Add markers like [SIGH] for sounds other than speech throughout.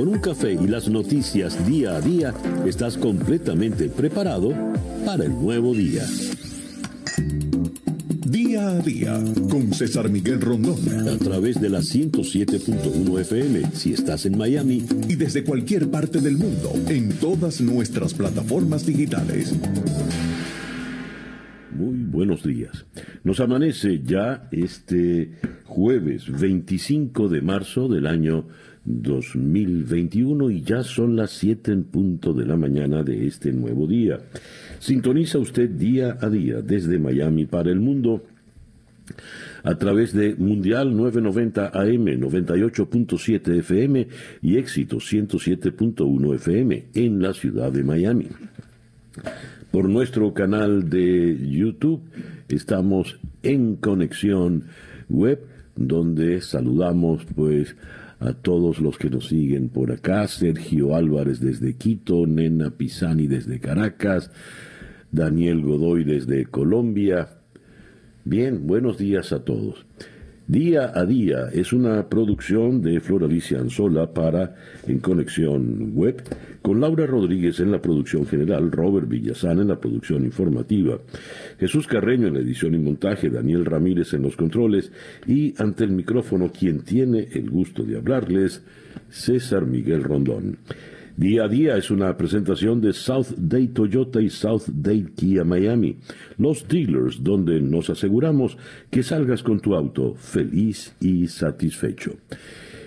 con un café y las noticias día a día, estás completamente preparado para el nuevo día. Día a día con César Miguel Rondón. A través de la 107.1 FM si estás en Miami. Y desde cualquier parte del mundo en todas nuestras plataformas digitales. Muy buenos días. Nos amanece ya este jueves 25 de marzo del año 2021 y ya son las 7 en punto de la mañana de este nuevo día. Sintoniza usted día a día desde Miami para el mundo a través de Mundial 990 AM 98.7 FM y Éxito 107.1 FM en la ciudad de Miami. Por nuestro canal de YouTube estamos en conexión web donde saludamos pues a todos los que nos siguen por acá, Sergio Álvarez desde Quito, Nena Pisani desde Caracas, Daniel Godoy desde Colombia. Bien, buenos días a todos. Día a Día es una producción de Flor Alicia Anzola para En Conexión Web, con Laura Rodríguez en la producción general, Robert Villazán en la producción informativa, Jesús Carreño en la edición y montaje, Daniel Ramírez en los controles y ante el micrófono quien tiene el gusto de hablarles, César Miguel Rondón. Día a día es una presentación de South Day Toyota y South Day Kia Miami, los dealers donde nos aseguramos que salgas con tu auto feliz y satisfecho.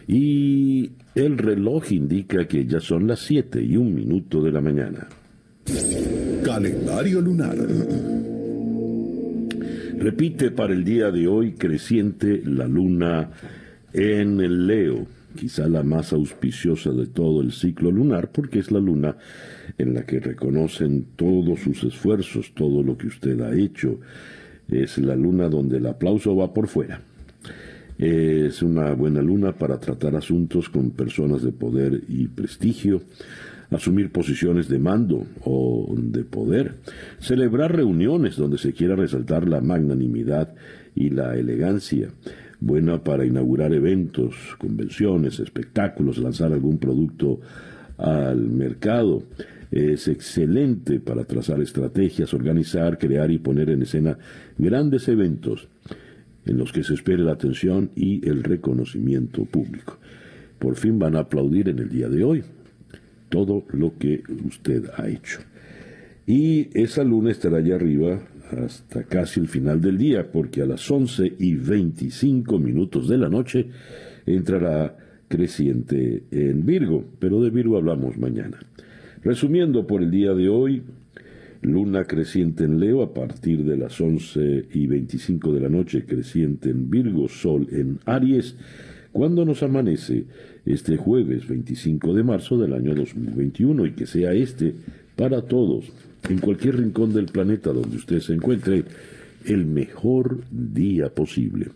Y el reloj indica que ya son las 7 y un minuto de la mañana. Calendario lunar. Repite para el día de hoy creciente la luna en el Leo quizá la más auspiciosa de todo el ciclo lunar, porque es la luna en la que reconocen todos sus esfuerzos, todo lo que usted ha hecho. Es la luna donde el aplauso va por fuera. Es una buena luna para tratar asuntos con personas de poder y prestigio, asumir posiciones de mando o de poder, celebrar reuniones donde se quiera resaltar la magnanimidad y la elegancia, buena para inaugurar eventos, convenciones, espectáculos, lanzar algún producto al mercado. Es excelente para trazar estrategias, organizar, crear y poner en escena grandes eventos en los que se espere la atención y el reconocimiento público. Por fin van a aplaudir en el día de hoy todo lo que usted ha hecho. Y esa luna estará allá arriba hasta casi el final del día, porque a las 11 y 25 minutos de la noche entrará creciente en Virgo, pero de Virgo hablamos mañana. Resumiendo por el día de hoy, luna creciente en Leo a partir de las 11 y 25 de la noche, creciente en Virgo, Sol en Aries, cuando nos amanece este jueves 25 de marzo del año 2021 y que sea este para todos en cualquier rincón del planeta donde usted se encuentre, el mejor día posible.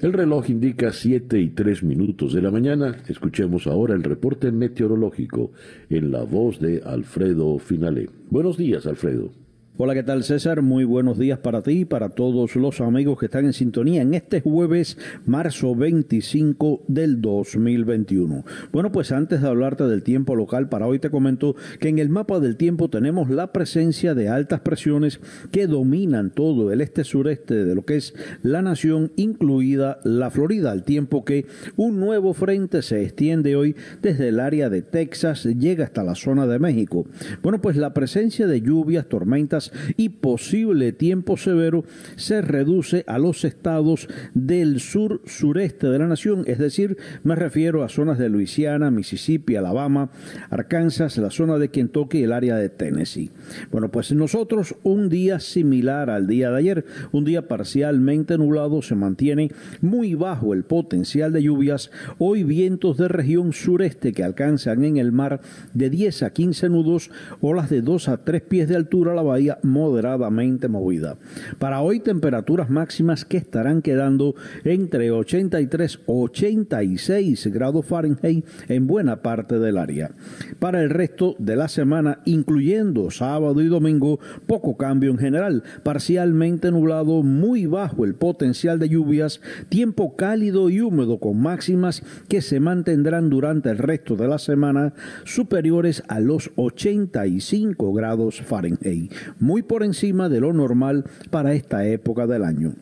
El reloj indica 7 y 3 minutos de la mañana. Escuchemos ahora el reporte meteorológico en la voz de Alfredo Finale. Buenos días, Alfredo. Hola, ¿qué tal César? Muy buenos días para ti y para todos los amigos que están en sintonía en este jueves, marzo 25 del 2021. Bueno, pues antes de hablarte del tiempo local, para hoy te comento que en el mapa del tiempo tenemos la presencia de altas presiones que dominan todo el este-sureste de lo que es la nación, incluida la Florida, al tiempo que un nuevo frente se extiende hoy desde el área de Texas, llega hasta la zona de México. Bueno, pues la presencia de lluvias, tormentas, y posible tiempo severo se reduce a los estados del sur sureste de la nación, es decir, me refiero a zonas de Luisiana, Mississippi, Alabama, Arkansas, la zona de Kentucky y el área de Tennessee. Bueno, pues nosotros un día similar al día de ayer, un día parcialmente nublado, se mantiene muy bajo el potencial de lluvias, hoy vientos de región sureste que alcanzan en el mar de 10 a 15 nudos, olas de 2 a 3 pies de altura, la bahía moderadamente movida. Para hoy temperaturas máximas que estarán quedando entre 83 y 86 grados Fahrenheit en buena parte del área. Para el resto de la semana, incluyendo sábado y domingo, poco cambio en general, parcialmente nublado, muy bajo el potencial de lluvias, tiempo cálido y húmedo con máximas que se mantendrán durante el resto de la semana superiores a los 85 grados Fahrenheit, muy por encima de lo normal para esta época del año.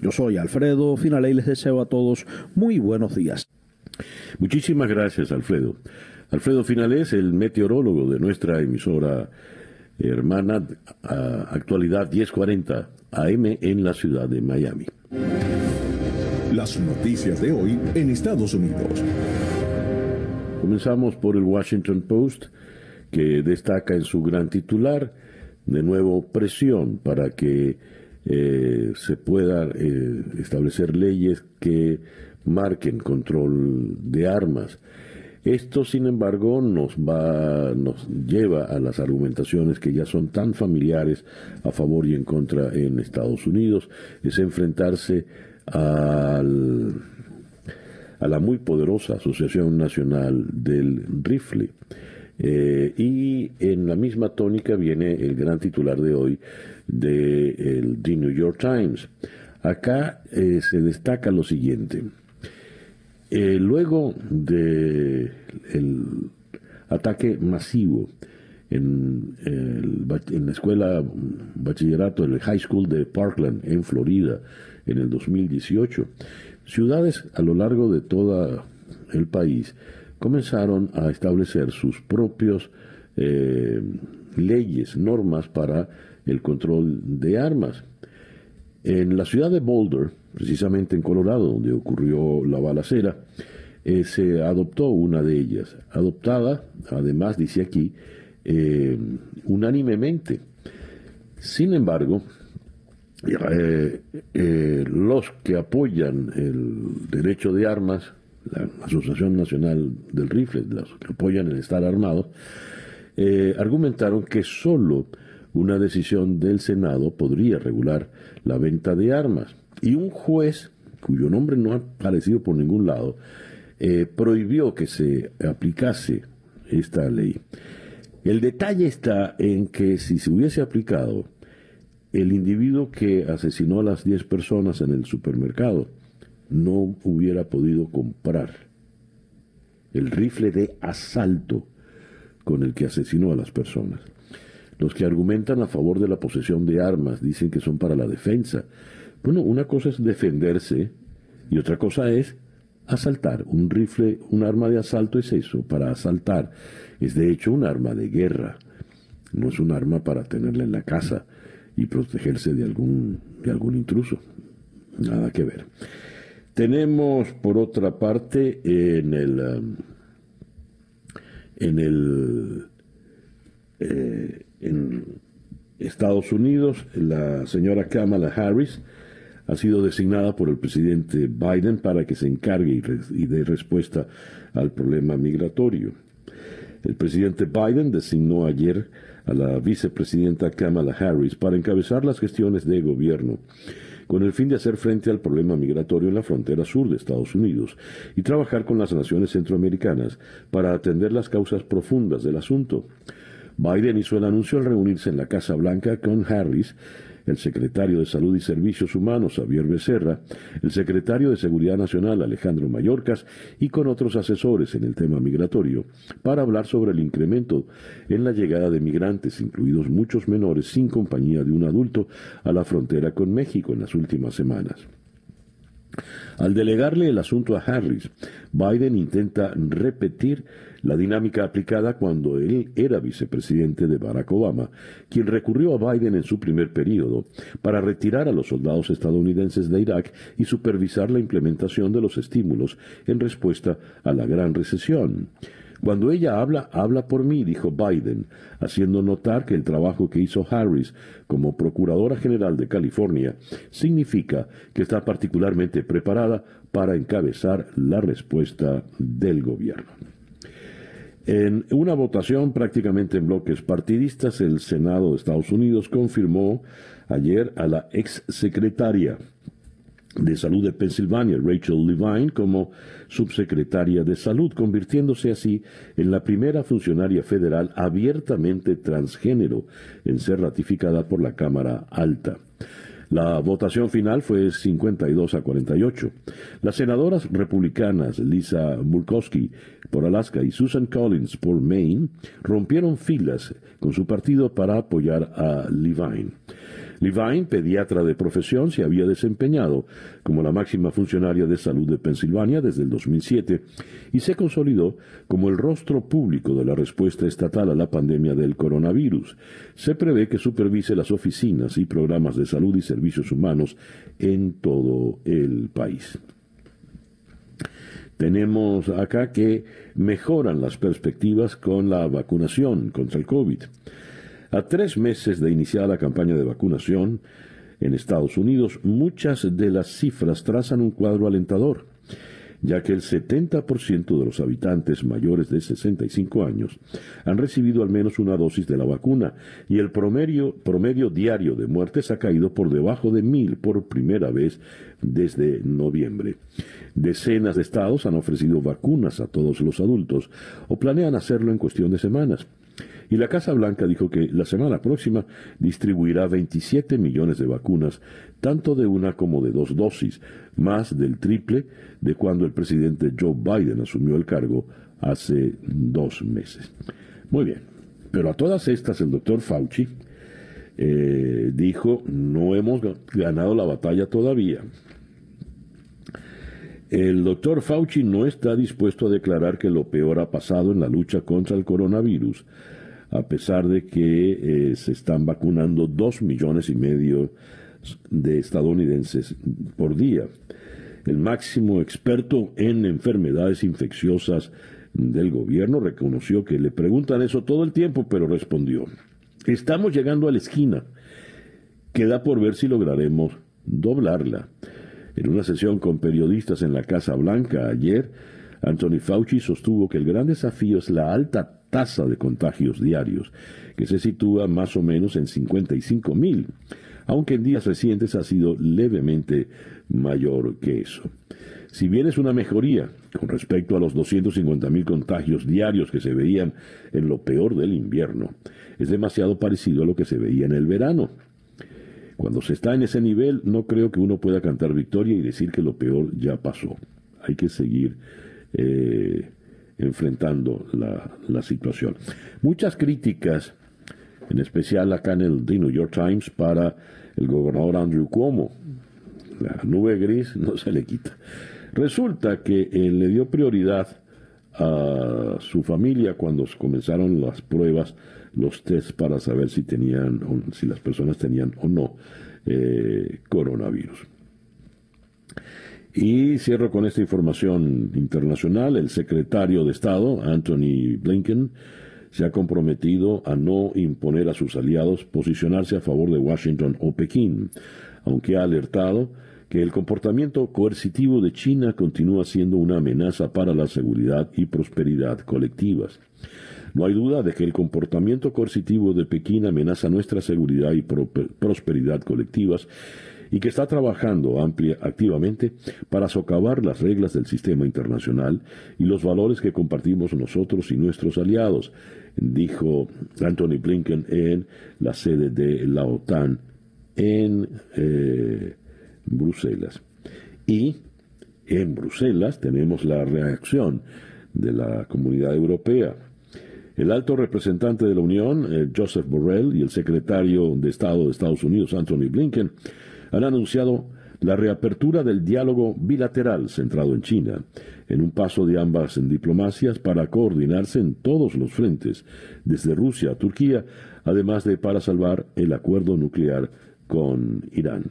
Yo soy Alfredo Finale y les deseo a todos muy buenos días. Muchísimas gracias, Alfredo. Alfredo Finales, el meteorólogo de nuestra emisora hermana Actualidad 1040 AM en la ciudad de Miami. Las noticias de hoy en Estados Unidos. Comenzamos por el Washington Post, que destaca en su gran titular, de nuevo, presión para que eh, se puedan eh, establecer leyes que marquen control de armas. Esto, sin embargo, nos va, nos lleva a las argumentaciones que ya son tan familiares a favor y en contra en Estados Unidos, es enfrentarse al, a la muy poderosa Asociación Nacional del Rifle. Eh, y en la misma tónica viene el gran titular de hoy de The New York Times. Acá eh, se destaca lo siguiente. Eh, luego del ataque masivo en, en, la escuela bachillerato, el high school de Parkland, en Florida, en el 2018, ciudades a lo largo de todo el país comenzaron a establecer sus propios eh, leyes, normas para el control de armas. En la ciudad de Boulder, precisamente en Colorado, donde ocurrió la balacera, eh, se adoptó una de ellas, adoptada, además, dice aquí, eh, unánimemente. Sin embargo, los que apoyan el derecho de armas, la Asociación Nacional del Rifle, los que apoyan el estar armado, argumentaron que solo una decisión del Senado podría regular la venta de armas. Y un juez, cuyo nombre no ha aparecido por ningún lado, eh, prohibió que se aplicase esta ley. El detalle está en que si se hubiese aplicado, el individuo que asesinó a las 10 personas en el supermercado no hubiera podido comprar el rifle de asalto con el que asesinó a las personas. Los que argumentan a favor de la posesión de armas dicen que son para la defensa. Bueno, una cosa es defenderse y otra cosa es asaltar. Un rifle, un arma de asalto es eso, para asaltar. Es de hecho un arma de guerra. No es un arma para tenerla en la casa y protegerse de algún, de algún intruso. Nada que ver. Tenemos por otra parte en el um, en el eh, en Estados Unidos, la señora Kamala Harris ha sido designada por el presidente Biden para que se encargue y, dé respuesta al problema migratorio. El presidente Biden designó ayer a la vicepresidenta Kamala Harris para encabezar las gestiones de gobierno con el fin de hacer frente al problema migratorio en la frontera sur de Estados Unidos y trabajar con las naciones centroamericanas para atender las causas profundas del asunto. Biden hizo el anuncio al reunirse en la Casa Blanca con Harris, el secretario de Salud y Servicios Humanos, Javier Becerra, el secretario de Seguridad Nacional, Alejandro Mayorkas, y con otros asesores en el tema migratorio, para hablar sobre el incremento en la llegada de migrantes, incluidos muchos menores sin compañía de un adulto, a la frontera con México en las últimas semanas. Al delegarle el asunto a Harris, Biden intenta repetir la dinámica aplicada cuando él era vicepresidente de Barack Obama, quien recurrió a Biden en su primer periodo para retirar a los soldados estadounidenses de Irak y supervisar la implementación de los estímulos en respuesta a la gran recesión. Cuando ella habla, habla por mí, dijo Biden, haciendo notar que el trabajo que hizo Harris como Procuradora General de California significa que está particularmente preparada para encabezar la respuesta del gobierno. En una votación prácticamente en bloques partidistas, el Senado de Estados Unidos confirmó ayer a la ex secretaria de Salud de Pensilvania, Rachel Levine, como subsecretaria de Salud, convirtiéndose así en la primera funcionaria federal abiertamente transgénero en ser ratificada por la Cámara Alta. La votación final fue 52 a 48. Las senadoras republicanas Lisa Murkowski por Alaska y Susan Collins por Maine rompieron filas con su partido para apoyar a Levine. Levine, pediatra de profesión, se había desempeñado como la máxima funcionaria de salud de Pensilvania desde el 2007 y se consolidó como el rostro público de la respuesta estatal a la pandemia del coronavirus. Se prevé que supervise las oficinas y programas de salud y servicios humanos en todo el país. Tenemos acá que mejoran las perspectivas con la vacunación contra el COVID. A tres meses de iniciar la campaña de vacunación en Estados Unidos, muchas de las cifras trazan un cuadro alentador, ya que el 70% de los habitantes mayores de 65 años han recibido al menos una dosis de la vacuna y el promedio, promedio diario de muertes ha caído por debajo de mil por primera vez desde noviembre. Decenas de estados han ofrecido vacunas a todos los adultos o planean hacerlo en cuestión de semanas. Y la Casa Blanca dijo que la semana próxima distribuirá 27 millones de vacunas, tanto de una como de dos dosis, más del triple de cuando el presidente Joe Biden asumió el cargo hace dos meses. Muy bien, pero a todas estas el doctor Fauci eh, dijo, no hemos ganado la batalla todavía. El doctor Fauci no está dispuesto a declarar que lo peor ha pasado en la lucha contra el coronavirus, a pesar de que eh, se están vacunando dos millones y medio de estadounidenses por día. El máximo experto en enfermedades infecciosas del gobierno reconoció que le preguntan eso todo el tiempo, pero respondió, estamos llegando a la esquina. Queda por ver si lograremos doblarla. En una sesión con periodistas en la Casa Blanca ayer, Anthony Fauci sostuvo que el gran desafío es la alta tasa de contagios diarios, que se sitúa más o menos en 55 mil, aunque en días recientes ha sido levemente mayor que eso. Si bien es una mejoría con respecto a los 250 mil contagios diarios que se veían en lo peor del invierno, es demasiado parecido a lo que se veía en el verano. Cuando se está en ese nivel, no creo que uno pueda cantar victoria y decir que lo peor ya pasó. Hay que seguir eh, enfrentando la, situación. Muchas críticas, en especial acá en el The New York Times, para el gobernador Andrew Cuomo. La nube gris no se le quita. Resulta que él le dio prioridad a su familia cuando comenzaron las pruebas, los tests para saber si tenían, si las personas tenían o no eh, coronavirus. Y cierro con esta información internacional. El secretario de Estado, Anthony Blinken, se ha comprometido a no imponer a sus aliados posicionarse a favor de Washington o Pekín, aunque ha alertado que el comportamiento coercitivo de China continúa siendo una amenaza para la seguridad y prosperidad colectivas. No hay duda de que el comportamiento coercitivo de Pekín amenaza nuestra seguridad y prosperidad colectivas y que está trabajando amplia, activamente para socavar las reglas del sistema internacional y los valores que compartimos nosotros y nuestros aliados, dijo Anthony Blinken en la sede de la OTAN en eh, Bruselas. Y en Bruselas tenemos la reacción de la comunidad europea. El alto representante de la Unión, eh, Joseph Borrell, y el secretario de Estado de Estados Unidos, Anthony Blinken, han anunciado la reapertura del diálogo bilateral centrado en China, en un paso de ambas en diplomacias para coordinarse en todos los frentes, desde Rusia a Turquía, además de para salvar el acuerdo nuclear con Irán.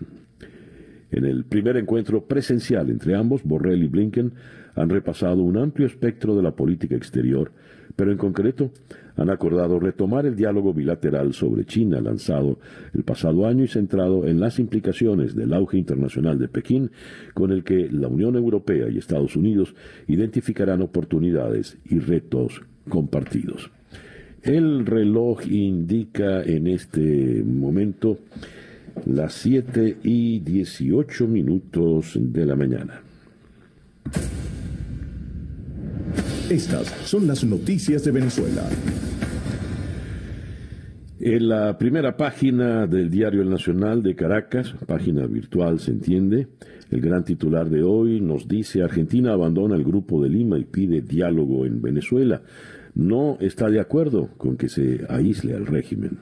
En el primer encuentro presencial entre ambos, Borrell y Blinken han repasado un amplio espectro de la política exterior, pero en concreto han acordado retomar el diálogo bilateral sobre China lanzado el pasado año y centrado en las implicaciones del auge internacional de Pekín, con el que la Unión Europea y Estados Unidos identificarán oportunidades y retos compartidos. El reloj indica en este momento las 7 y 18 minutos de la mañana. Estas son las noticias de Venezuela. En la primera página del diario El Nacional de Caracas, página virtual se entiende, el gran titular de hoy nos dice Argentina abandona el grupo de Lima y pide diálogo en Venezuela. No está de acuerdo con que se aísle al régimen.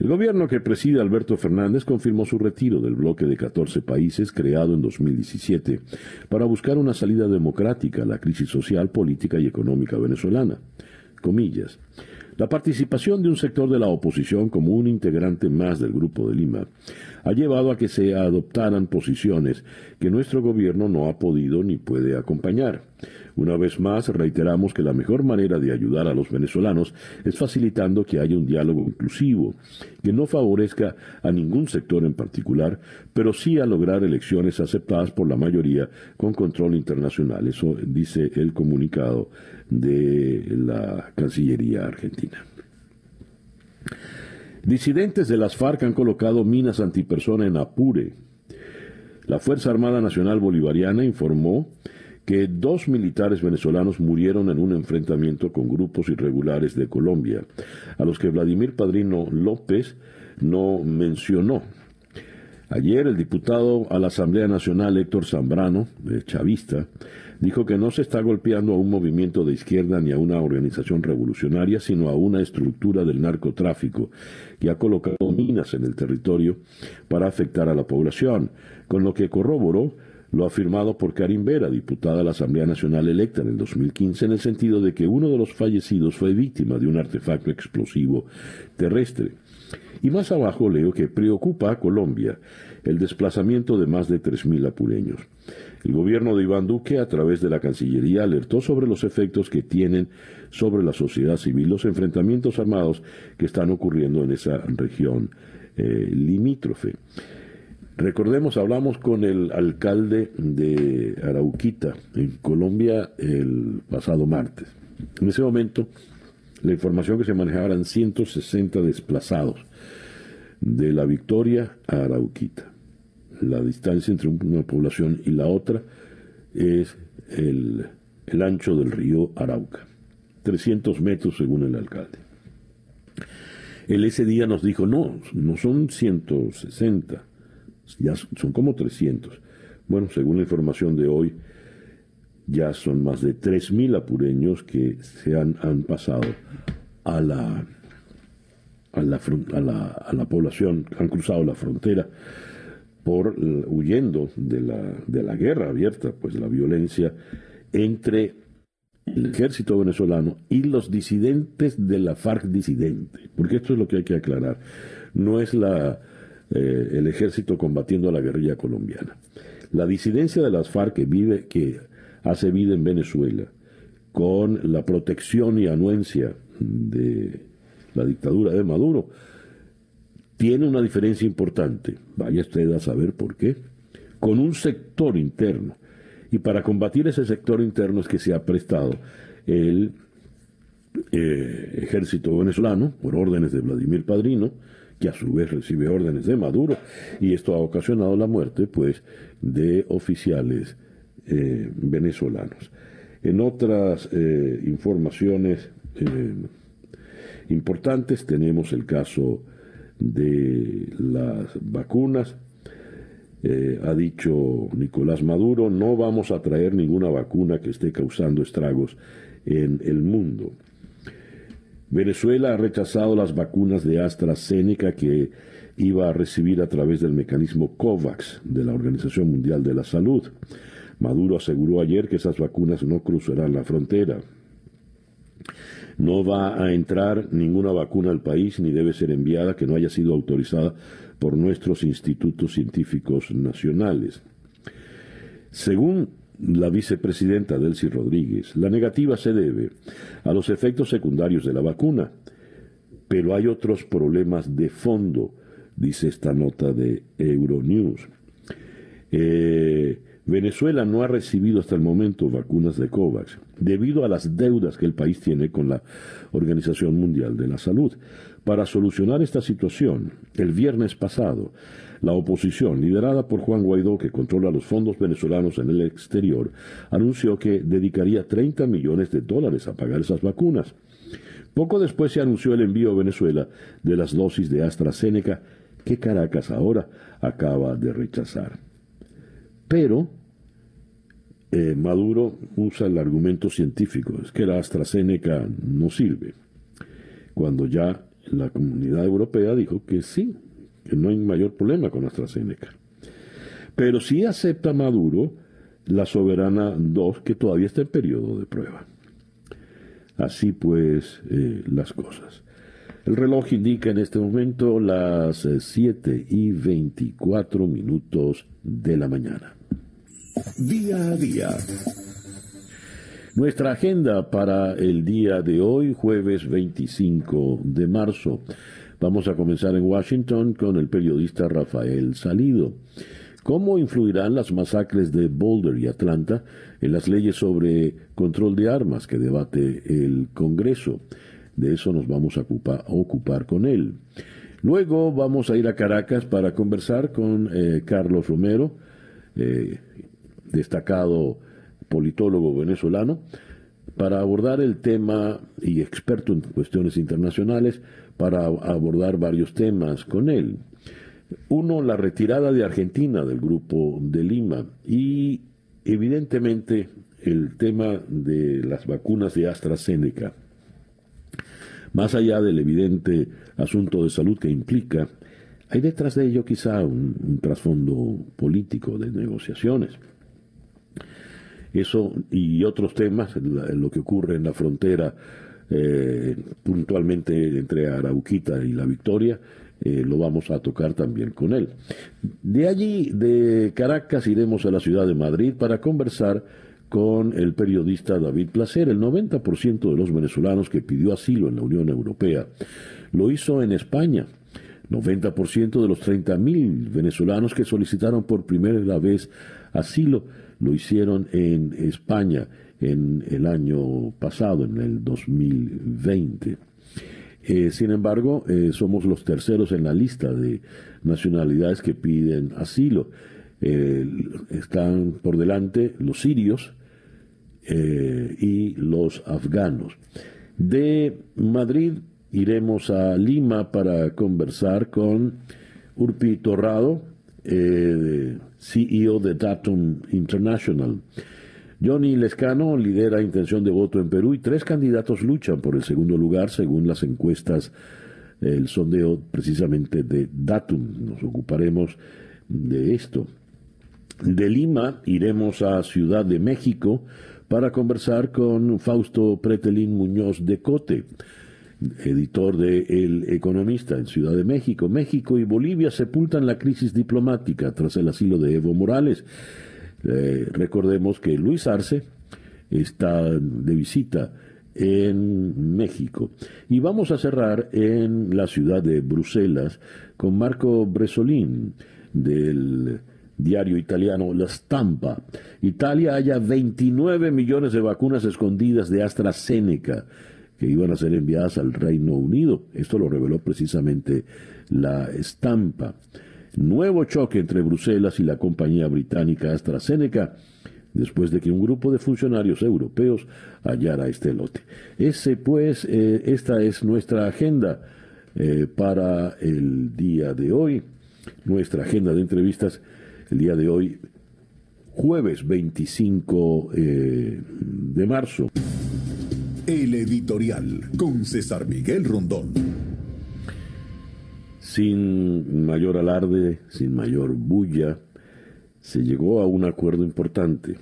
El gobierno que preside Alberto Fernández confirmó su retiro del bloque de 14 países creado en 2017 para buscar una salida democrática a la crisis social, política y económica venezolana. Comillas. La participación de un sector de la oposición como un integrante más del Grupo de Lima ha llevado a que se adoptaran posiciones que nuestro gobierno no ha podido ni puede acompañar. Una vez más, reiteramos que la mejor manera de ayudar a los venezolanos es facilitando que haya un diálogo inclusivo, que no favorezca a ningún sector en particular, pero sí a lograr elecciones aceptadas por la mayoría con control internacional. Eso dice el comunicado de la Cancillería Argentina. Disidentes de las FARC han colocado minas antipersona en Apure. La Fuerza Armada Nacional Bolivariana informó que dos militares venezolanos murieron en un enfrentamiento con grupos irregulares de Colombia, a los que Vladimir Padrino López no mencionó. Ayer el diputado a la Asamblea Nacional Héctor Zambrano, chavista, dijo que no se está golpeando a un movimiento de izquierda ni a una organización revolucionaria, sino a una estructura del narcotráfico que ha colocado minas en el territorio para afectar a la población, con lo que corroboró lo afirmado por Karim Vera, diputada a la Asamblea Nacional electa en el 2015, en el sentido de que uno de los fallecidos fue víctima de un artefacto explosivo terrestre. Y más abajo leo que preocupa a Colombia el desplazamiento de más de 3.000 apuleños. El gobierno de Iván Duque, a través de la Cancillería, alertó sobre los efectos que tienen sobre la sociedad civil los enfrentamientos armados que están ocurriendo en esa región eh, limítrofe. Recordemos, hablamos con el alcalde de Arauquita, en Colombia, el pasado martes. En ese momento, la información que se manejaba eran 160 desplazados de la Victoria a Arauquita la distancia entre una población y la otra es el, ancho del río Arauca, 300 metros según el alcalde. Él ese día nos dijo, no, no son 160, ya son como 300. Bueno, según la información de hoy, ya son más de 3.000 apureños que se han, han pasado a la, a la, a, la, a la población, han cruzado la frontera por huyendo de la, de la guerra abierta, pues la violencia entre el ejército venezolano y los disidentes de la FARC disidente, porque esto es lo que hay que aclarar. No es la, eh, el ejército combatiendo a la guerrilla colombiana. La disidencia de las FARC que vive, que hace vida en Venezuela, con la protección y anuencia de la dictadura de Maduro, tiene una diferencia importante, vaya usted a saber por qué, con un sector interno. Y para combatir ese sector interno es que se ha prestado el eh, ejército venezolano, por órdenes de Vladimir Padrino, que a su vez recibe órdenes de Maduro, y esto ha ocasionado la muerte, pues, de oficiales eh, venezolanos. En otras eh, informaciones importantes tenemos el caso de las vacunas. Eh, ha dicho Nicolás Maduro, no vamos a traer ninguna vacuna que esté causando estragos en el mundo. Venezuela ha rechazado las vacunas de AstraZeneca que iba a recibir a través del mecanismo COVAX de la Organización Mundial de la Salud. Maduro aseguró ayer que esas vacunas no cruzarán la frontera. No va a entrar ninguna vacuna al país ni debe ser enviada que no haya sido autorizada por nuestros institutos científicos nacionales. Según la vicepresidenta Delcy Rodríguez, la negativa se debe a los efectos secundarios de la vacuna, pero hay otros problemas de fondo, dice esta nota de Euronews. Eh, Venezuela no ha recibido hasta el momento vacunas de COVAX debido a las deudas que el país tiene con la Organización Mundial de la Salud. Para solucionar esta situación, el viernes pasado, la oposición, liderada por Juan Guaidó, que controla los fondos venezolanos en el exterior, anunció que dedicaría 30 millones de dólares a pagar esas vacunas. Poco después se anunció el envío a Venezuela de las dosis de AstraZeneca que Caracas ahora acaba de rechazar. Pero eh, Maduro usa el argumento científico, es que la AstraZeneca no sirve, cuando ya la comunidad europea dijo que sí, que no hay mayor problema con AstraZeneca. Pero sí acepta Maduro la Soberana 2, que todavía está en periodo de prueba. Así pues, eh, las cosas. El reloj indica en este momento las 7 eh, y 24 minutos de la mañana. Día a día. Nuestra agenda para el día de hoy, jueves 25 de marzo. Vamos a comenzar en Washington con el periodista Rafael Salido. ¿Cómo influirán las masacres de Boulder y Atlanta en las leyes sobre control de armas que debate el Congreso? De eso nos vamos a ocupar, con él. Luego vamos a ir a Caracas para conversar con eh, Carlos Romero, eh, destacado politólogo venezolano, para abordar el tema y experto en cuestiones internacionales, para abordar varios temas con él. Uno, la retirada de Argentina del grupo de Lima y evidentemente el tema de las vacunas de AstraZeneca. Más allá del evidente asunto de salud que implica, hay detrás de ello quizá un, trasfondo político de negociaciones. Eso y otros temas, lo que ocurre en la frontera eh, puntualmente entre Arauquita y La Victoria, eh, lo vamos a tocar también con él. De allí, de Caracas, iremos a la ciudad de Madrid para conversar con el periodista David Placer. El 90% de los venezolanos que pidió asilo en la Unión Europea lo hizo en España. 90% de los 30.000 venezolanos que solicitaron por primera vez asilo lo hicieron en España en el año pasado, en el 2020. Eh, sin embargo, eh, somos los terceros en la lista de nacionalidades que piden asilo. Eh, están por delante los sirios y los afganos. De Madrid iremos a Lima para conversar con Urpi Torrado, CEO de Datum International. Johnny Lescano lidera intención de voto en Perú y tres candidatos luchan por el segundo lugar según las encuestas, el sondeo precisamente de Datum. Nos ocuparemos de esto. De Lima iremos a Ciudad de México para conversar con Fausto Pretelín Muñoz de Cote, editor de El Economista en Ciudad de México. México y Bolivia sepultan la crisis diplomática tras el asilo de Evo Morales. Eh, recordemos que Luis Arce está de visita en México. Y vamos a cerrar en la ciudad de Bruselas con Marco Bresolin del diario italiano La Stampa. Italia haya 29 millones de vacunas escondidas de AstraZeneca que iban a ser enviadas al Reino Unido. Esto lo reveló precisamente la estampa. Nuevo choque entre Bruselas y la compañía británica AstraZeneca después de que un grupo de funcionarios europeos hallara este lote. Ese, pues, eh, esta es nuestra agenda eh, para el día de hoy, nuestra agenda de entrevistas el día de hoy, jueves 25 eh, de marzo. El editorial con César Miguel Rondón sin mayor alarde, sin mayor bulla, se llegó a un acuerdo importante.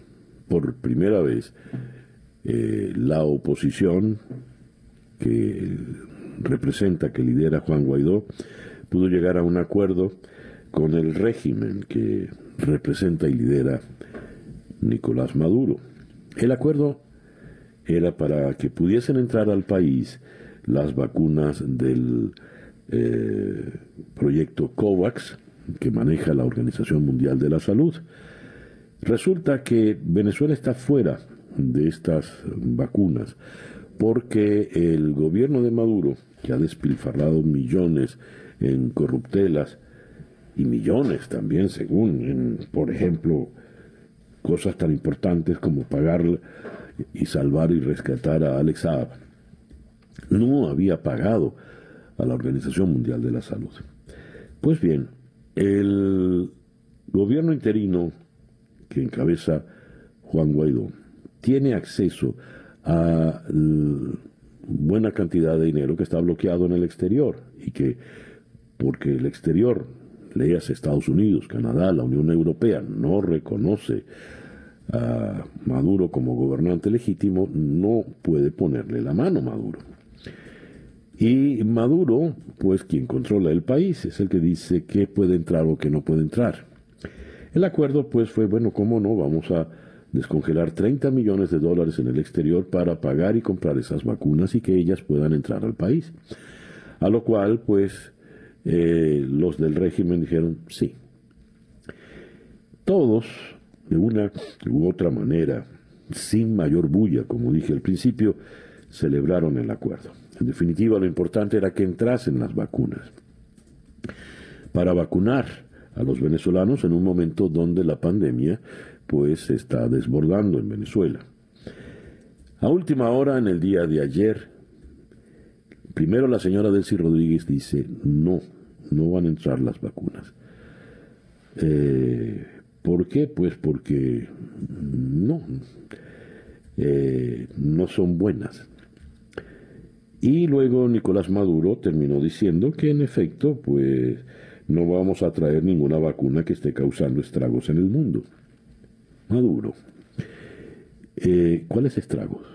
Por primera vez, eh, la oposición que representa, que lidera Juan Guaidó, pudo llegar a un acuerdo con el régimen que representa y lidera Nicolás Maduro. El acuerdo era para que pudiesen entrar al país las vacunas del proyecto COVAX, que maneja la Organización Mundial de la Salud. Resulta que Venezuela está fuera de estas vacunas porque el gobierno de Maduro, que ha despilfarrado millones en corruptelas y millones también, según, por ejemplo, cosas tan importantes como pagar y salvar y rescatar a Alex Saab, no había pagado a la Organización Mundial de la Salud. Pues bien, el gobierno interino que encabeza Juan Guaidó tiene acceso a buena cantidad de dinero que está bloqueado en el exterior y que porque el exterior, leas Estados Unidos, Canadá, la Unión Europea, no reconoce a Maduro como gobernante legítimo, no puede ponerle la mano Maduro. Y Maduro, pues quien controla el país, es el que dice qué puede entrar o qué no puede entrar. El acuerdo, pues, fue, bueno, ¿cómo no? Vamos a descongelar 30 millones de dólares en el exterior para pagar y comprar esas vacunas y que ellas puedan entrar al país. A lo cual, pues, eh, los del régimen dijeron sí. Todos, de una u otra manera, sin mayor bulla, como dije al principio, celebraron el acuerdo. En definitiva, lo importante era que entrasen las vacunas. Para vacunar a los venezolanos en un momento donde la pandemia pues se está desbordando en Venezuela. A última hora, en el día de ayer, primero la señora Delcy Rodríguez dice, no, no van a entrar las vacunas. Eh, ¿Por qué? Pues porque no, eh, no son buenas. Y luego Nicolás Maduro terminó diciendo que en efecto, pues no vamos a traer ninguna vacuna que esté causando estragos en el mundo. Maduro. Eh, ¿Cuáles estragos?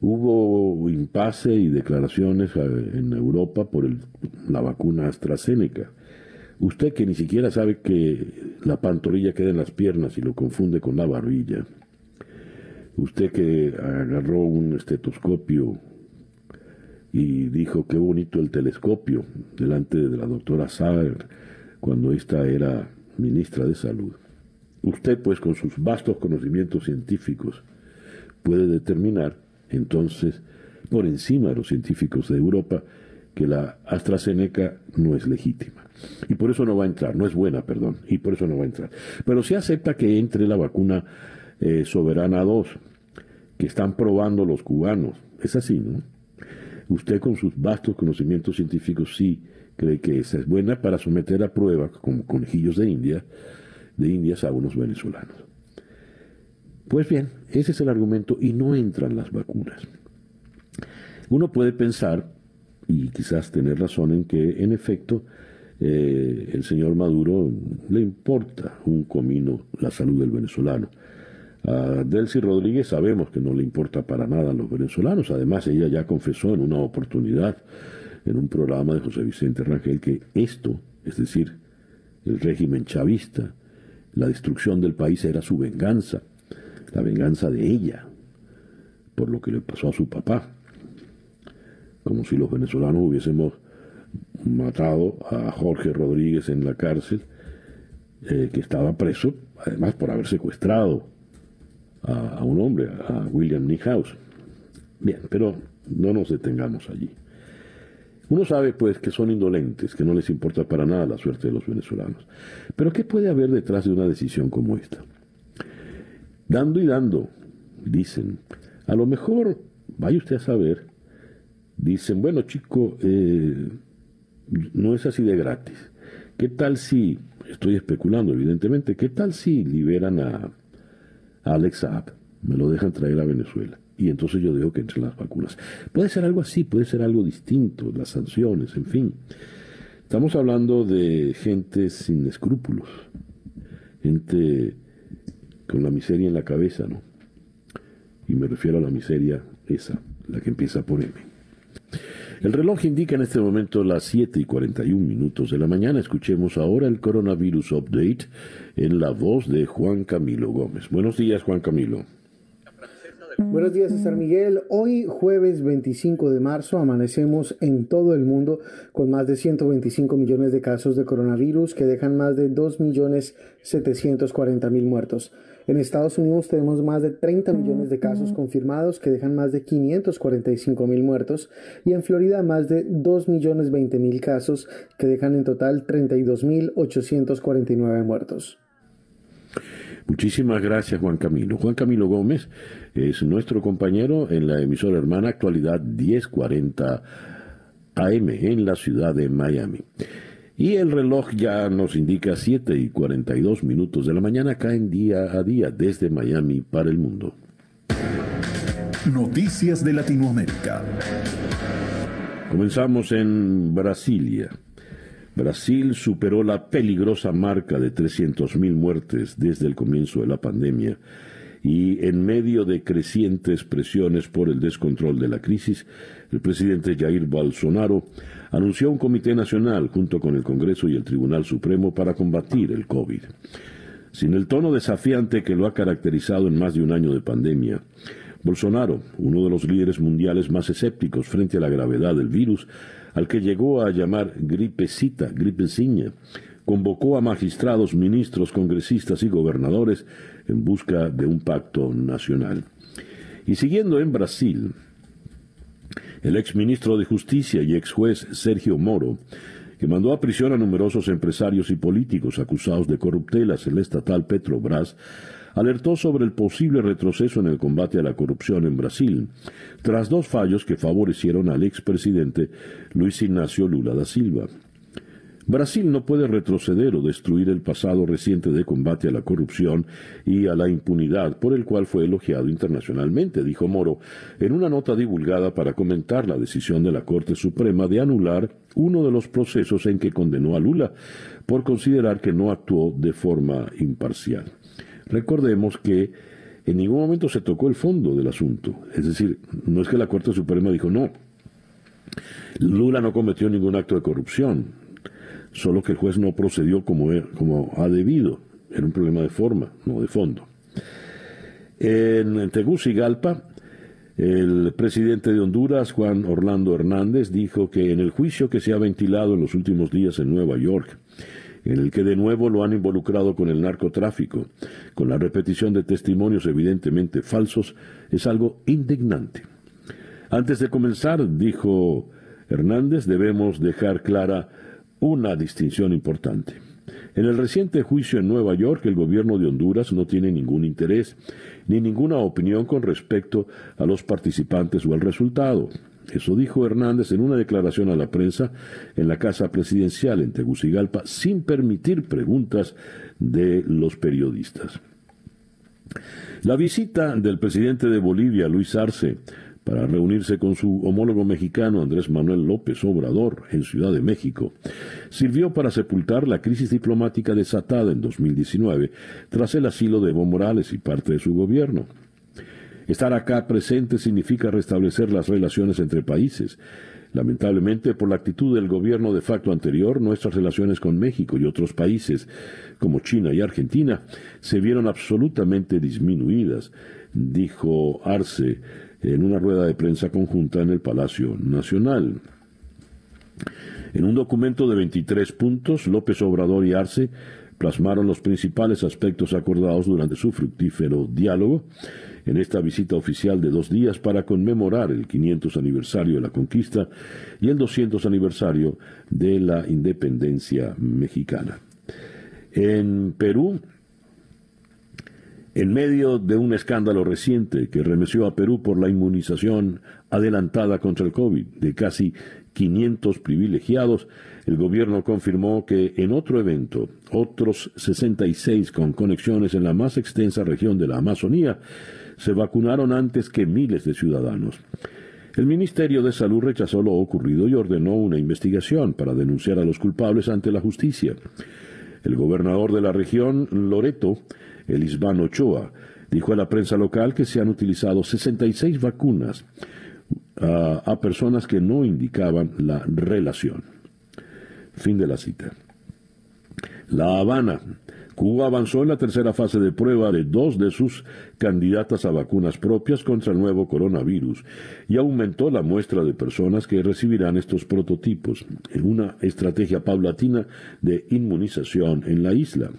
Hubo impasse y declaraciones eh, en Europa por la vacuna AstraZeneca. Usted que ni siquiera sabe que la pantorrilla queda en las piernas y lo confunde con la barbilla. Usted que agarró un estetoscopio y dijo qué bonito el telescopio delante de la doctora Sager cuando ésta era ministra de Salud. Usted, pues, con sus vastos conocimientos científicos, puede determinar, entonces, por encima de los científicos de Europa, que la AstraZeneca no es legítima. Y por eso no va a entrar, no es buena, perdón, y por eso no va a entrar. Pero sí acepta que entre la vacuna eh, Soberana 2, que están probando los cubanos. Es así, ¿no? Usted con sus vastos conocimientos científicos sí cree que esa es buena para someter a prueba, como conejillos de India, de indias a unos venezolanos. Pues bien, ese es el argumento y no entran las vacunas. Uno puede pensar, y quizás tener razón en que en efecto eh, el señor Maduro le importa un comino la salud del venezolano. A Delcy Rodríguez sabemos que no le importa para nada a los venezolanos. Además, ella ya confesó en una oportunidad en un programa de José Vicente Rangel que esto, es decir, el régimen chavista, la destrucción del país era su venganza, la venganza de ella, por lo que le pasó a su papá. Como si los venezolanos hubiésemos matado a Jorge Rodríguez en la cárcel, eh, que estaba preso, además por haber secuestrado a, un hombre, a William Niehaus. Bien, pero no nos detengamos allí. Uno sabe pues que son indolentes, que no les importa para nada la suerte de los venezolanos. Pero ¿qué puede haber detrás de una decisión como esta? Dando y dando, dicen, a lo mejor, vaya usted a saber, dicen, bueno chico, eh, no es así de gratis. ¿Qué tal si, estoy especulando evidentemente, qué tal si liberan a, a Alex Saab, me lo dejan traer a Venezuela? y entonces yo digo que entre las vacunas. Puede ser algo así, puede ser algo distinto, las sanciones, en fin. Estamos hablando de gente sin escrúpulos, gente con la miseria en la cabeza, ¿no? Y me refiero a la miseria esa, la que empieza por M. El reloj indica en este momento las 7 y 41 minutos de la mañana. Escuchemos ahora el coronavirus update en la voz de Juan Camilo Gómez. Buenos días, Juan Camilo. Buenos días, César Miguel. Hoy, jueves 25 de marzo, amanecemos en todo el mundo con más de 125 millones de casos de coronavirus que dejan más de 2.740.000 muertos. En Estados Unidos tenemos más de 30 millones de casos confirmados que dejan más de 545 mil muertos y en Florida más de 2 millones 20 mil casos que dejan en total 32 mil 849 muertos. Muchísimas gracias Juan Camilo. Juan Camilo Gómez es nuestro compañero en la emisora hermana Actualidad 1040 AM en la ciudad de Miami. Y el reloj ya nos indica 7 y 42 minutos de la mañana caen día a día desde Miami para el mundo. Noticias de Latinoamérica. Comenzamos en Brasilia. Brasil superó la peligrosa marca de 300.000 muertes desde el comienzo de la pandemia y en medio de crecientes presiones por el descontrol de la crisis, el presidente Jair Bolsonaro anunció un comité nacional junto con el Congreso y el Tribunal Supremo para combatir el COVID. Sin el tono desafiante que lo ha caracterizado en más de un año de pandemia, Bolsonaro, uno de los líderes mundiales más escépticos frente a la gravedad del virus, al que llegó a llamar gripecita, gripeciña, convocó a magistrados, ministros, congresistas y gobernadores en busca de un pacto nacional. Y siguiendo en Brasil, el exministro de Justicia y ex juez Sergio Moro, que mandó a prisión a numerosos empresarios y políticos acusados de corruptelas en el estatal Petrobras, alertó sobre el posible retroceso en el combate a la corrupción en Brasil, tras dos fallos que favorecieron al expresidente Luis Ignacio Lula da Silva. Brasil no puede retroceder o destruir el pasado reciente de combate a la corrupción y a la impunidad, por el cual fue elogiado internacionalmente, dijo Moro, en una nota divulgada para comentar la decisión de la Corte Suprema de anular uno de los procesos en que condenó a Lula, por considerar que no actuó de forma imparcial. Recordemos que en ningún momento se tocó el fondo del asunto, es decir, no es que la Corte Suprema dijo no, Lula no cometió ningún acto de corrupción, solo que el juez no procedió como, como ha debido. Era un problema de forma, no de fondo. En Tegucigalpa, el presidente de Honduras, Juan Orlando Hernández, dijo que en el juicio que se ha ventilado en los últimos días en Nueva York, en el que de nuevo lo han involucrado con el narcotráfico, con la repetición de testimonios evidentemente falsos, es algo indignante. Antes de comenzar, dijo Hernández, debemos dejar clara una distinción importante. En el reciente juicio en Nueva York, el gobierno de Honduras no tiene ningún interés ni ninguna opinión con respecto a los participantes o al resultado. Eso dijo Hernández en una declaración a la prensa en la Casa Presidencial en Tegucigalpa, sin permitir preguntas de los periodistas. La visita del presidente de Bolivia, Luis Arce, para reunirse con su homólogo mexicano Andrés Manuel López Obrador en Ciudad de México, sirvió para sepultar la crisis diplomática desatada en 2019 tras el asilo de Evo Morales y parte de su gobierno. Estar acá presente significa restablecer las relaciones entre países. Lamentablemente, por la actitud del gobierno de facto anterior, nuestras relaciones con México y otros países, como China y Argentina, se vieron absolutamente disminuidas, dijo Arce en una rueda de prensa conjunta en el Palacio Nacional. En un documento de 23 puntos, López Obrador y Arce plasmaron los principales aspectos acordados durante su fructífero diálogo en esta visita oficial de dos días para conmemorar el 500 aniversario de la conquista y el 200 aniversario de la independencia mexicana. En Perú, en medio de un escándalo reciente que remeció a Perú por la inmunización adelantada contra el COVID de casi 500 privilegiados, el gobierno confirmó que en otro evento, otros 66 con conexiones en la más extensa región de la Amazonía se vacunaron antes que miles de ciudadanos. El Ministerio de Salud rechazó lo ocurrido y ordenó una investigación para denunciar a los culpables ante la justicia. El gobernador de la región, Loreto, Elisbán Ochoa, dijo a la prensa local que se han utilizado 66 vacunas a, a personas que no indicaban la relación. Fin de la cita. La Habana. Cuba avanzó en la tercera fase de prueba de dos de sus candidatas a vacunas propias contra el nuevo coronavirus y aumentó la muestra de personas que recibirán estos prototipos en una estrategia paulatina de inmunización en la isla.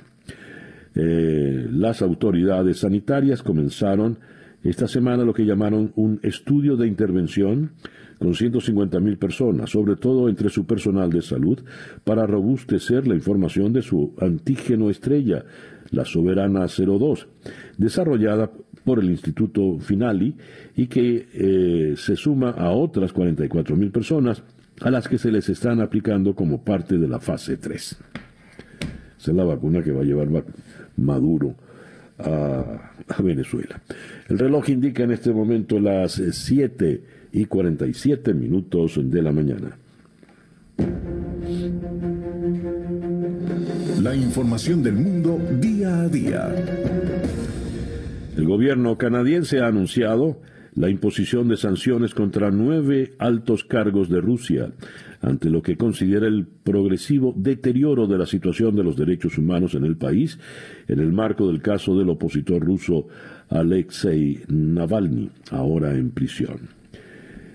Eh, las autoridades sanitarias comenzaron esta semana lo que llamaron un estudio de intervención con 150.000 personas, sobre todo entre su personal de salud, para robustecer la información de su antígeno estrella, la Soberana 02, desarrollada por el Instituto Finali y que eh, se suma a otras 44.000 personas a las que se les están aplicando como parte de la fase 3. Esa es la vacuna que va a llevar Maduro a, a Venezuela. El reloj indica en este momento las 7 y 47 minutos de la mañana. La información del mundo día a día. El gobierno canadiense ha anunciado la imposición de sanciones contra nueve altos cargos de Rusia, ante lo que considera el progresivo deterioro de la situación de los derechos humanos en el país, en el marco del caso del opositor ruso Alexei Navalny, ahora en prisión.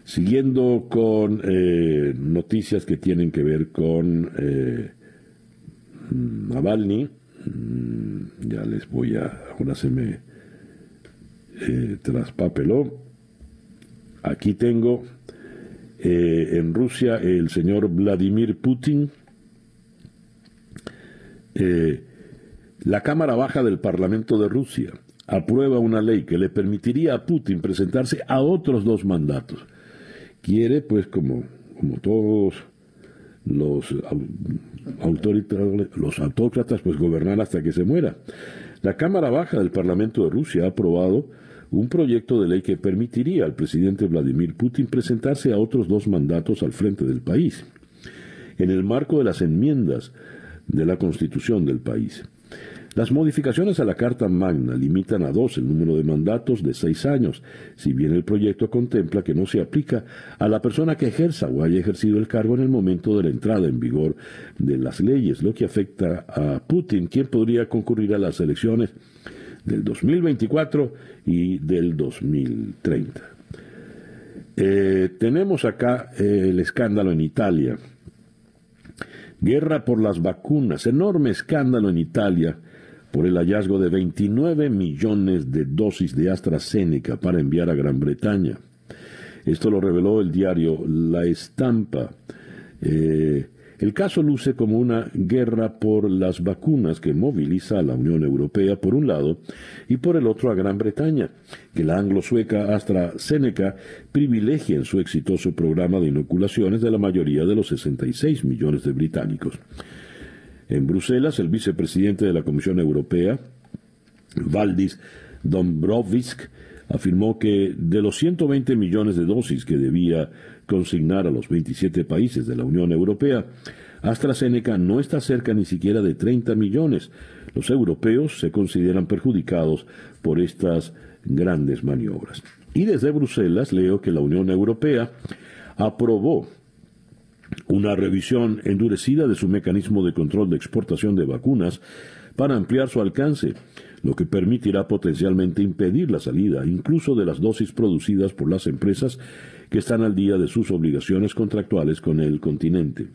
Siguiendo con eh, noticias que tienen que ver con eh, Navalny, mm, ya les voy a, ahora se me eh, traspapeló. Aquí tengo en Rusia el señor Vladimir Putin. la Cámara Baja del Parlamento de Rusia aprueba una ley que le permitiría a Putin presentarse a otros dos mandatos quiere, pues como, como todos los, los autócratas, pues gobernar hasta que se muera. La Cámara Baja del Parlamento de Rusia ha aprobado un proyecto de ley que permitiría al presidente Vladimir Putin presentarse a otros dos mandatos al frente del país, en el marco de las enmiendas de la Constitución del país. Las modificaciones a la Carta Magna limitan a dos el número de mandatos de seis años, si bien el proyecto contempla que no se aplica a la persona que ejerza o haya ejercido el cargo en el momento de la entrada en vigor de las leyes, lo que afecta a Putin, quien podría concurrir a las elecciones del 2024 y del 2030. Eh, tenemos acá eh, el escándalo en Italia. Guerra por las vacunas, enorme escándalo en Italia por el hallazgo de 29 millones de dosis de AstraZeneca para enviar a Gran Bretaña. Esto lo reveló el diario La Estampa. Eh, el caso luce como una guerra por las vacunas que moviliza a la Unión Europea por un lado y por el otro a Gran Bretaña, que la anglo-sueca AstraZeneca privilegia en su exitoso programa de inoculaciones de la mayoría de los 66 millones de británicos. En Bruselas, el vicepresidente de la Comisión Europea, Valdis Dombrovskis, afirmó que de los 120 millones de dosis que debía consignar a los 27 países de la Unión Europea, AstraZeneca no está cerca ni siquiera de 30 millones. Los europeos se consideran perjudicados por estas grandes maniobras. Y desde Bruselas leo que la Unión Europea aprobó una revisión endurecida de su mecanismo de control de exportación de vacunas para ampliar su alcance, lo que permitirá potencialmente impedir la salida incluso de las dosis producidas por las empresas que están al día de sus obligaciones contractuales con el continente.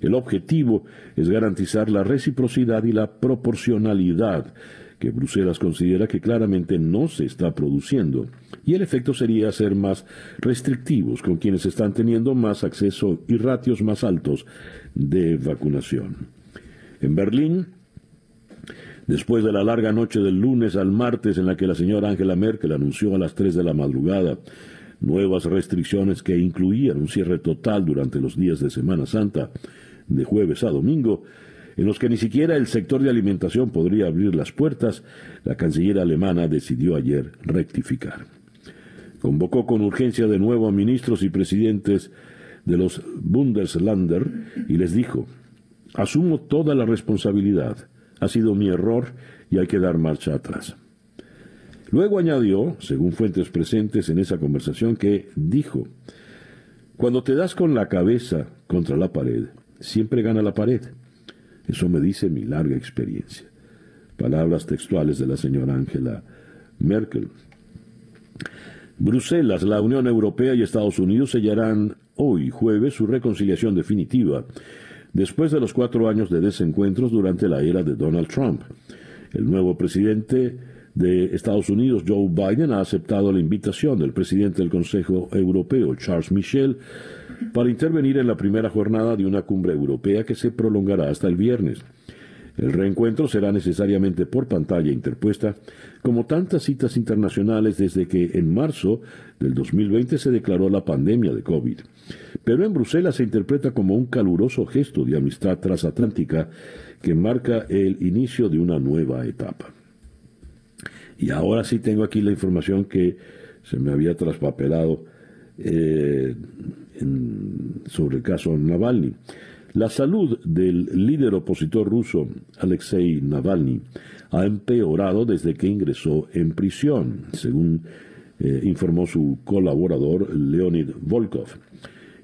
El objetivo es garantizar la reciprocidad y la proporcionalidad que Bruselas considera que claramente no se está produciendo, y el efecto sería ser más restrictivos con quienes están teniendo más acceso y ratios más altos de vacunación. En Berlín, después de la larga noche del lunes al martes en la que la señora Angela Merkel anunció a las 3 de la madrugada nuevas restricciones que incluían un cierre total durante los días de Semana Santa, de jueves a domingo, en los que ni siquiera el sector de alimentación podría abrir las puertas, la canciller alemana decidió ayer rectificar. Convocó con urgencia de nuevo a ministros y presidentes de los Bundesländer y les dijo, asumo toda la responsabilidad, ha sido mi error y hay que dar marcha atrás. Luego añadió, según fuentes presentes en esa conversación, que dijo, cuando te das con la cabeza contra la pared, siempre gana la pared. Eso me dice mi larga experiencia. Palabras textuales de la señora Angela Merkel. Bruselas, la Unión Europea y Estados Unidos sellarán hoy jueves su reconciliación definitiva después de los cuatro años de desencuentros durante la era de Donald Trump. El nuevo presidente de Estados Unidos, Joe Biden, ha aceptado la invitación del presidente del Consejo Europeo, Charles Michel, para intervenir en la primera jornada de una cumbre europea que se prolongará hasta el viernes. El reencuentro será necesariamente por pantalla interpuesta, como tantas citas internacionales desde que en marzo del 2020 se declaró la pandemia de COVID. Pero en Bruselas se interpreta como un caluroso gesto de amistad transatlántica que marca el inicio de una nueva etapa. Y ahora sí tengo aquí la información que se me había traspapelado eh, sobre el caso Navalny. La salud del líder opositor ruso Alexei Navalny ha empeorado desde que ingresó en prisión, según eh, informó su colaborador Leonid Volkov.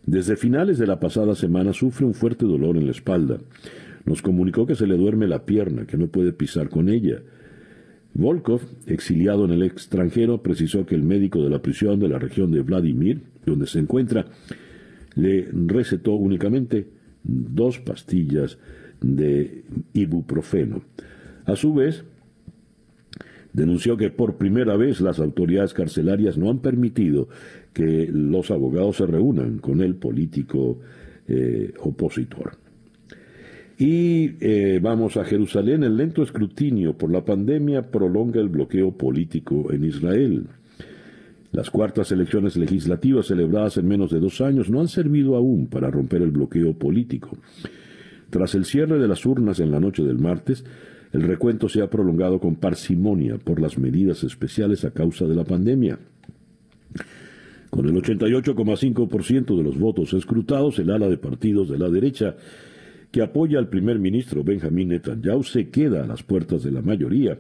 Desde finales de la pasada semana sufre un fuerte dolor en la espalda. Nos comunicó que se le duerme la pierna, que no puede pisar con ella. Volkov, exiliado en el extranjero, precisó que el médico de la prisión de la región de Vladimir, donde se encuentra, le recetó únicamente dos pastillas de ibuprofeno. A su vez, denunció que por primera vez las autoridades carcelarias no han permitido que los abogados se reúnan con el político eh, opositor. Y eh, vamos a Jerusalén. El lento escrutinio por la pandemia prolonga el bloqueo político en Israel. Las cuartas elecciones legislativas celebradas en menos de dos años no han servido aún para romper el bloqueo político. Tras el cierre de las urnas en la noche del martes, el recuento se ha prolongado con parsimonia por las medidas especiales a causa de la pandemia. Con el 88,5% de los votos escrutados, el ala de partidos de la derecha que apoya al primer ministro Benjamín Netanyahu se queda a las puertas de la mayoría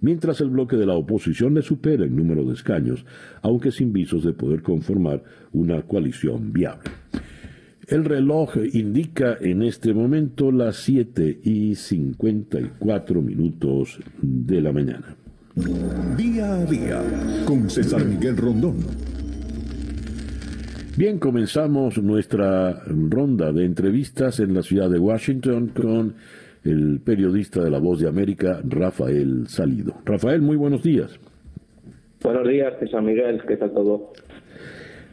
mientras el bloque de la oposición le supera en número de escaños, aunque sin visos de poder conformar una coalición viable. El reloj indica en este momento las 7 y 54 minutos de la mañana. Día a día con César Miguel Rondón. Bien, comenzamos nuestra ronda de entrevistas en la ciudad de Washington con el periodista de La Voz de América, Rafael Salido. Rafael, muy buenos días. Buenos días, San Miguel, ¿qué tal todo?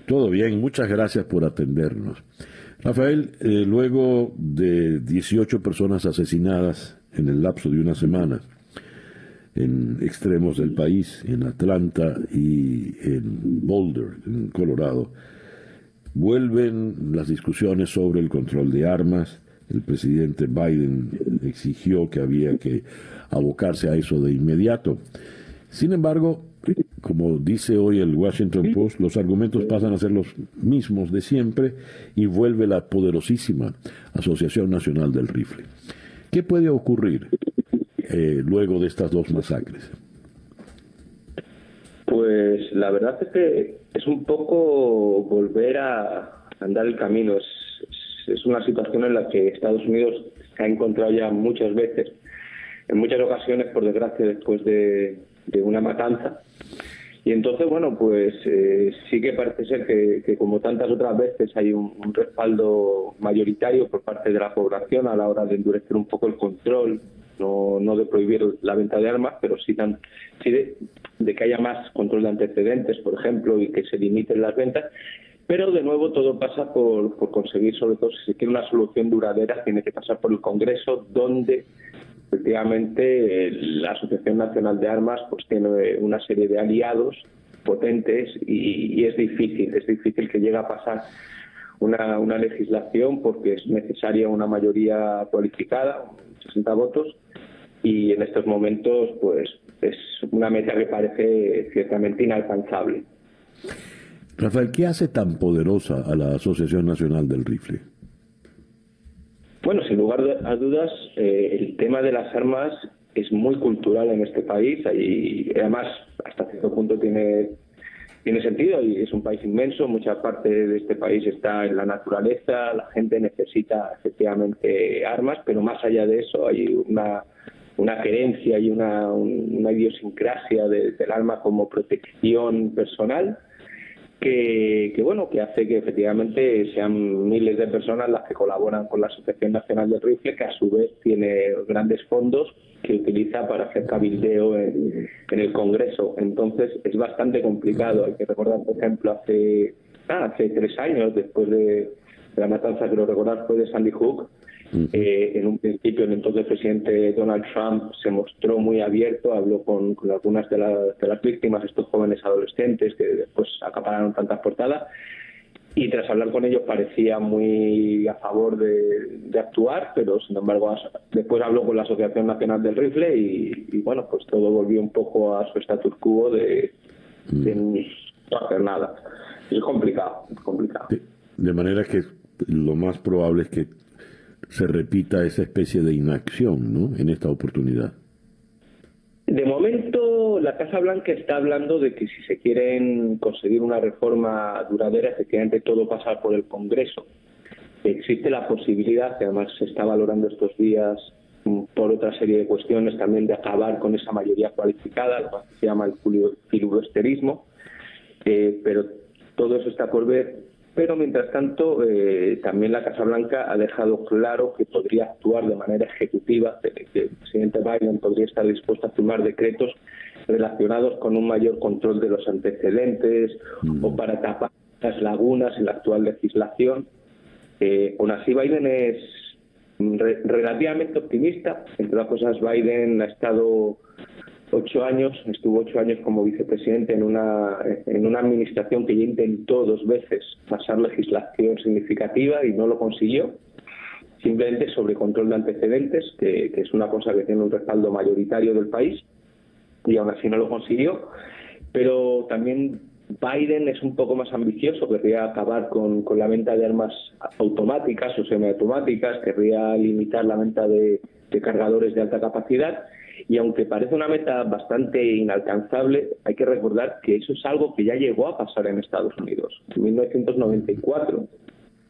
Todo bien, muchas gracias por atendernos. Rafael, eh, luego de 18 personas asesinadas en el lapso de una semana en extremos del país, en Atlanta y en Boulder, en Colorado, vuelven las discusiones sobre el control de armas, el presidente Biden exigió que había que abocarse a eso de inmediato. Sin embargo, como dice hoy el Washington Post, los argumentos pasan a ser los mismos de siempre y vuelve la poderosísima Asociación Nacional del Rifle. ¿Qué puede ocurrir eh, luego de estas dos masacres? Pues la verdad es que es un poco volver a andar el camino. Es, una situación en la que Estados Unidos se ha encontrado ya muchas veces, en muchas ocasiones, por desgracia, después de, una matanza. Y entonces, bueno, pues eh, sí que parece ser que, como tantas otras veces, hay un, respaldo mayoritario por parte de la población a la hora de endurecer un poco el control, no, no de prohibir la venta de armas, pero sí, de, de que haya más control de antecedentes, por ejemplo, y que se limiten las ventas. Pero de nuevo todo pasa por, conseguir, sobre todo si se quiere una solución duradera, tiene que pasar por el Congreso, donde efectivamente la Asociación Nacional de Armas pues tiene una serie de aliados potentes y, es difícil, es difícil que llegue a pasar una, una legislación porque es necesaria una mayoría cualificada, 60 votos, y en estos momentos pues es una meta que parece ciertamente inalcanzable. Rafael, ¿qué hace tan poderosa a la Asociación Nacional del Rifle? Bueno, sin lugar a dudas, eh, el tema de las armas es muy cultural en este país y además hasta cierto punto tiene tiene sentido y es un país inmenso, mucha parte de este país está en la naturaleza, la gente necesita efectivamente armas, pero más allá de eso hay una una querencia y una, una idiosincrasia del alma como protección personal que, bueno que hace que efectivamente sean miles de personas las que colaboran con la Asociación Nacional del Rifle que a su vez tiene grandes fondos que utiliza para hacer cabildeo en, el Congreso. Entonces es bastante complicado. Hay que recordar por ejemplo hace ah, hace tres años después de, la matanza que lo recordar fue de Sandy Hook eh, en un principio, el entonces presidente Donald Trump se mostró muy abierto, habló con, algunas de, las víctimas, estos jóvenes adolescentes que después acapararon tantas portadas, y tras hablar con ellos parecía muy a favor de, actuar, pero sin embargo después habló con la Asociación Nacional del Rifle y, bueno, pues todo volvió un poco a su status quo de, no hacer nada. Es complicado, es complicado. de manera que lo más probable es que se repita esa especie de inacción ¿no? en esta oportunidad. De momento, la Casa Blanca está hablando de que si se quieren conseguir una reforma duradera, efectivamente todo pasa por el Congreso. Existe la posibilidad, que además se está valorando estos días mm, por otra serie de cuestiones, también de acabar con esa mayoría cualificada, lo que se llama el filibusterismo, eh, pero todo eso está por ver pero mientras tanto eh, también la Casa Blanca ha dejado claro que podría actuar de manera ejecutiva, que el presidente Biden podría estar dispuesto a firmar decretos relacionados con un mayor control de los antecedentes mm. o para tapar las lagunas en la actual legislación. Eh, aún así, Biden es relativamente optimista. Entre otras cosas, Biden ha estado ocho años, estuvo ocho años como vicepresidente en una, en una administración que ya intentó dos veces pasar legislación significativa y no lo consiguió, simplemente sobre control de antecedentes, que, es una cosa que tiene un respaldo mayoritario del país, y aún así no lo consiguió. Pero también Biden es un poco más ambicioso, querría acabar con, con la venta de armas automáticas o semiautomáticas, querría limitar la venta de, de cargadores de alta capacidad y aunque parece una meta bastante inalcanzable, hay que recordar que eso es algo que ya llegó a pasar en Estados Unidos. En 1994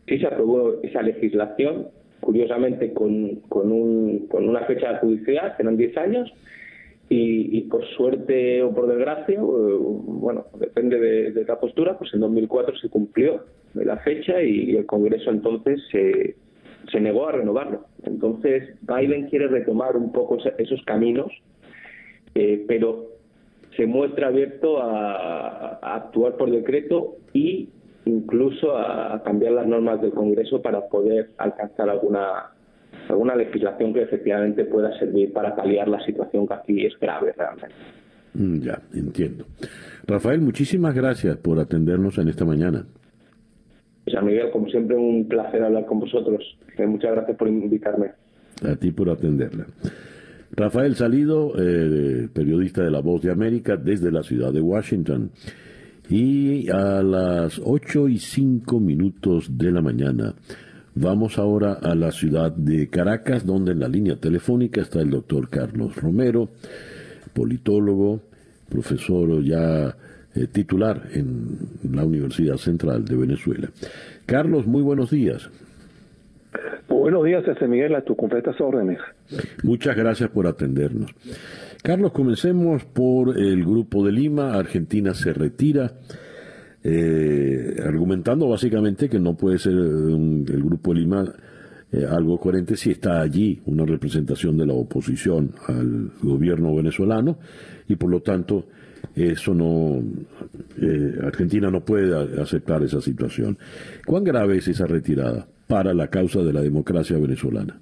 sí se aprobó esa legislación, curiosamente con, con, un, con una fecha judicial, que eran 10 años, y, por suerte o por desgracia, bueno, depende de, la postura, pues en 2004 se cumplió la fecha y el Congreso entonces se se negó a renovarlo. Entonces, Biden quiere retomar un poco esos caminos, eh, pero se muestra abierto a, actuar por decreto y incluso a, cambiar las normas del Congreso para poder alcanzar alguna alguna legislación que efectivamente pueda servir para paliar la situación que aquí es grave realmente. Mm, ya, entiendo. Rafael, muchísimas gracias por atendernos en esta mañana. Pues Miguel, como siempre, un placer hablar con vosotros. Eh, muchas gracias por invitarme. A ti por atenderla. Rafael Salido, eh, periodista de La Voz de América desde la ciudad de Washington. Y a las 8 y 5 minutos de la mañana vamos ahora a la ciudad de Caracas, donde en la línea telefónica está el doctor Carlos Romero, politólogo, profesor ya eh, titular en la Universidad Central de Venezuela. Carlos, muy buenos días. buenos días, José Miguel, a tus completas órdenes. Muchas gracias por atendernos. Carlos, comencemos por el Grupo de Lima. Argentina se retira, eh, argumentando básicamente que no puede ser el Grupo de Lima eh, algo coherente si está allí una representación de la oposición al gobierno venezolano y por lo tanto eso no, eh, Argentina no puede aceptar esa situación. ¿Cuán grave es esa retirada para la causa de la democracia venezolana?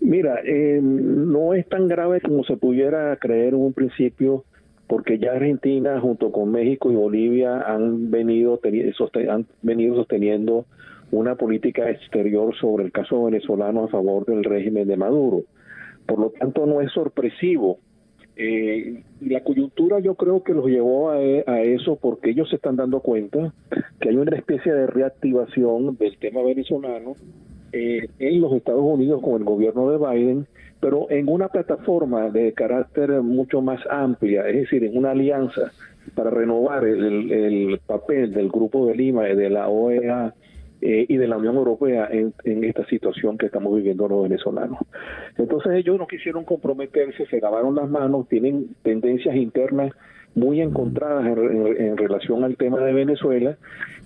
Mira, eh, no es tan grave como se pudiera creer en un principio, porque ya Argentina junto con México y Bolivia han venido, han venido sosteniendo una política exterior sobre el caso venezolano a favor del régimen de Maduro. Por lo tanto, no es sorpresivo eh, la coyuntura yo creo que los llevó a, eso porque ellos se están dando cuenta que hay una especie de reactivación del tema venezolano eh, en los Estados Unidos con el gobierno de Biden, pero en una plataforma de carácter mucho más amplia, es decir, en una alianza para renovar el, papel del Grupo de Lima y de la OEA eh, y de la Unión Europea en, esta situación que estamos viviendo los venezolanos. Entonces ellos no quisieron comprometerse, se lavaron las manos, tienen tendencias internas muy encontradas en, relación al tema de Venezuela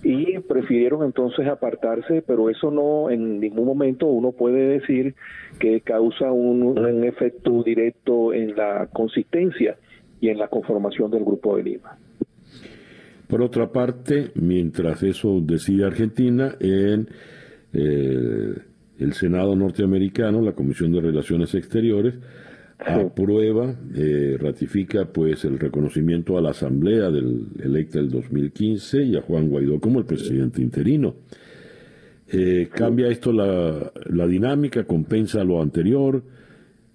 y prefirieron entonces apartarse, pero eso no en ningún momento uno puede decir que causa un efecto directo en la consistencia y en la conformación del Grupo de Lima. Por otra parte, mientras eso decide Argentina, en eh, el Senado norteamericano, la Comisión de Relaciones Exteriores, aprueba, eh, ratifica pues el reconocimiento a la Asamblea del electa del 2015 y a Juan Guaidó como el presidente interino. Eh, ¿Cambia esto la, la, dinámica? ¿Compensa lo anterior?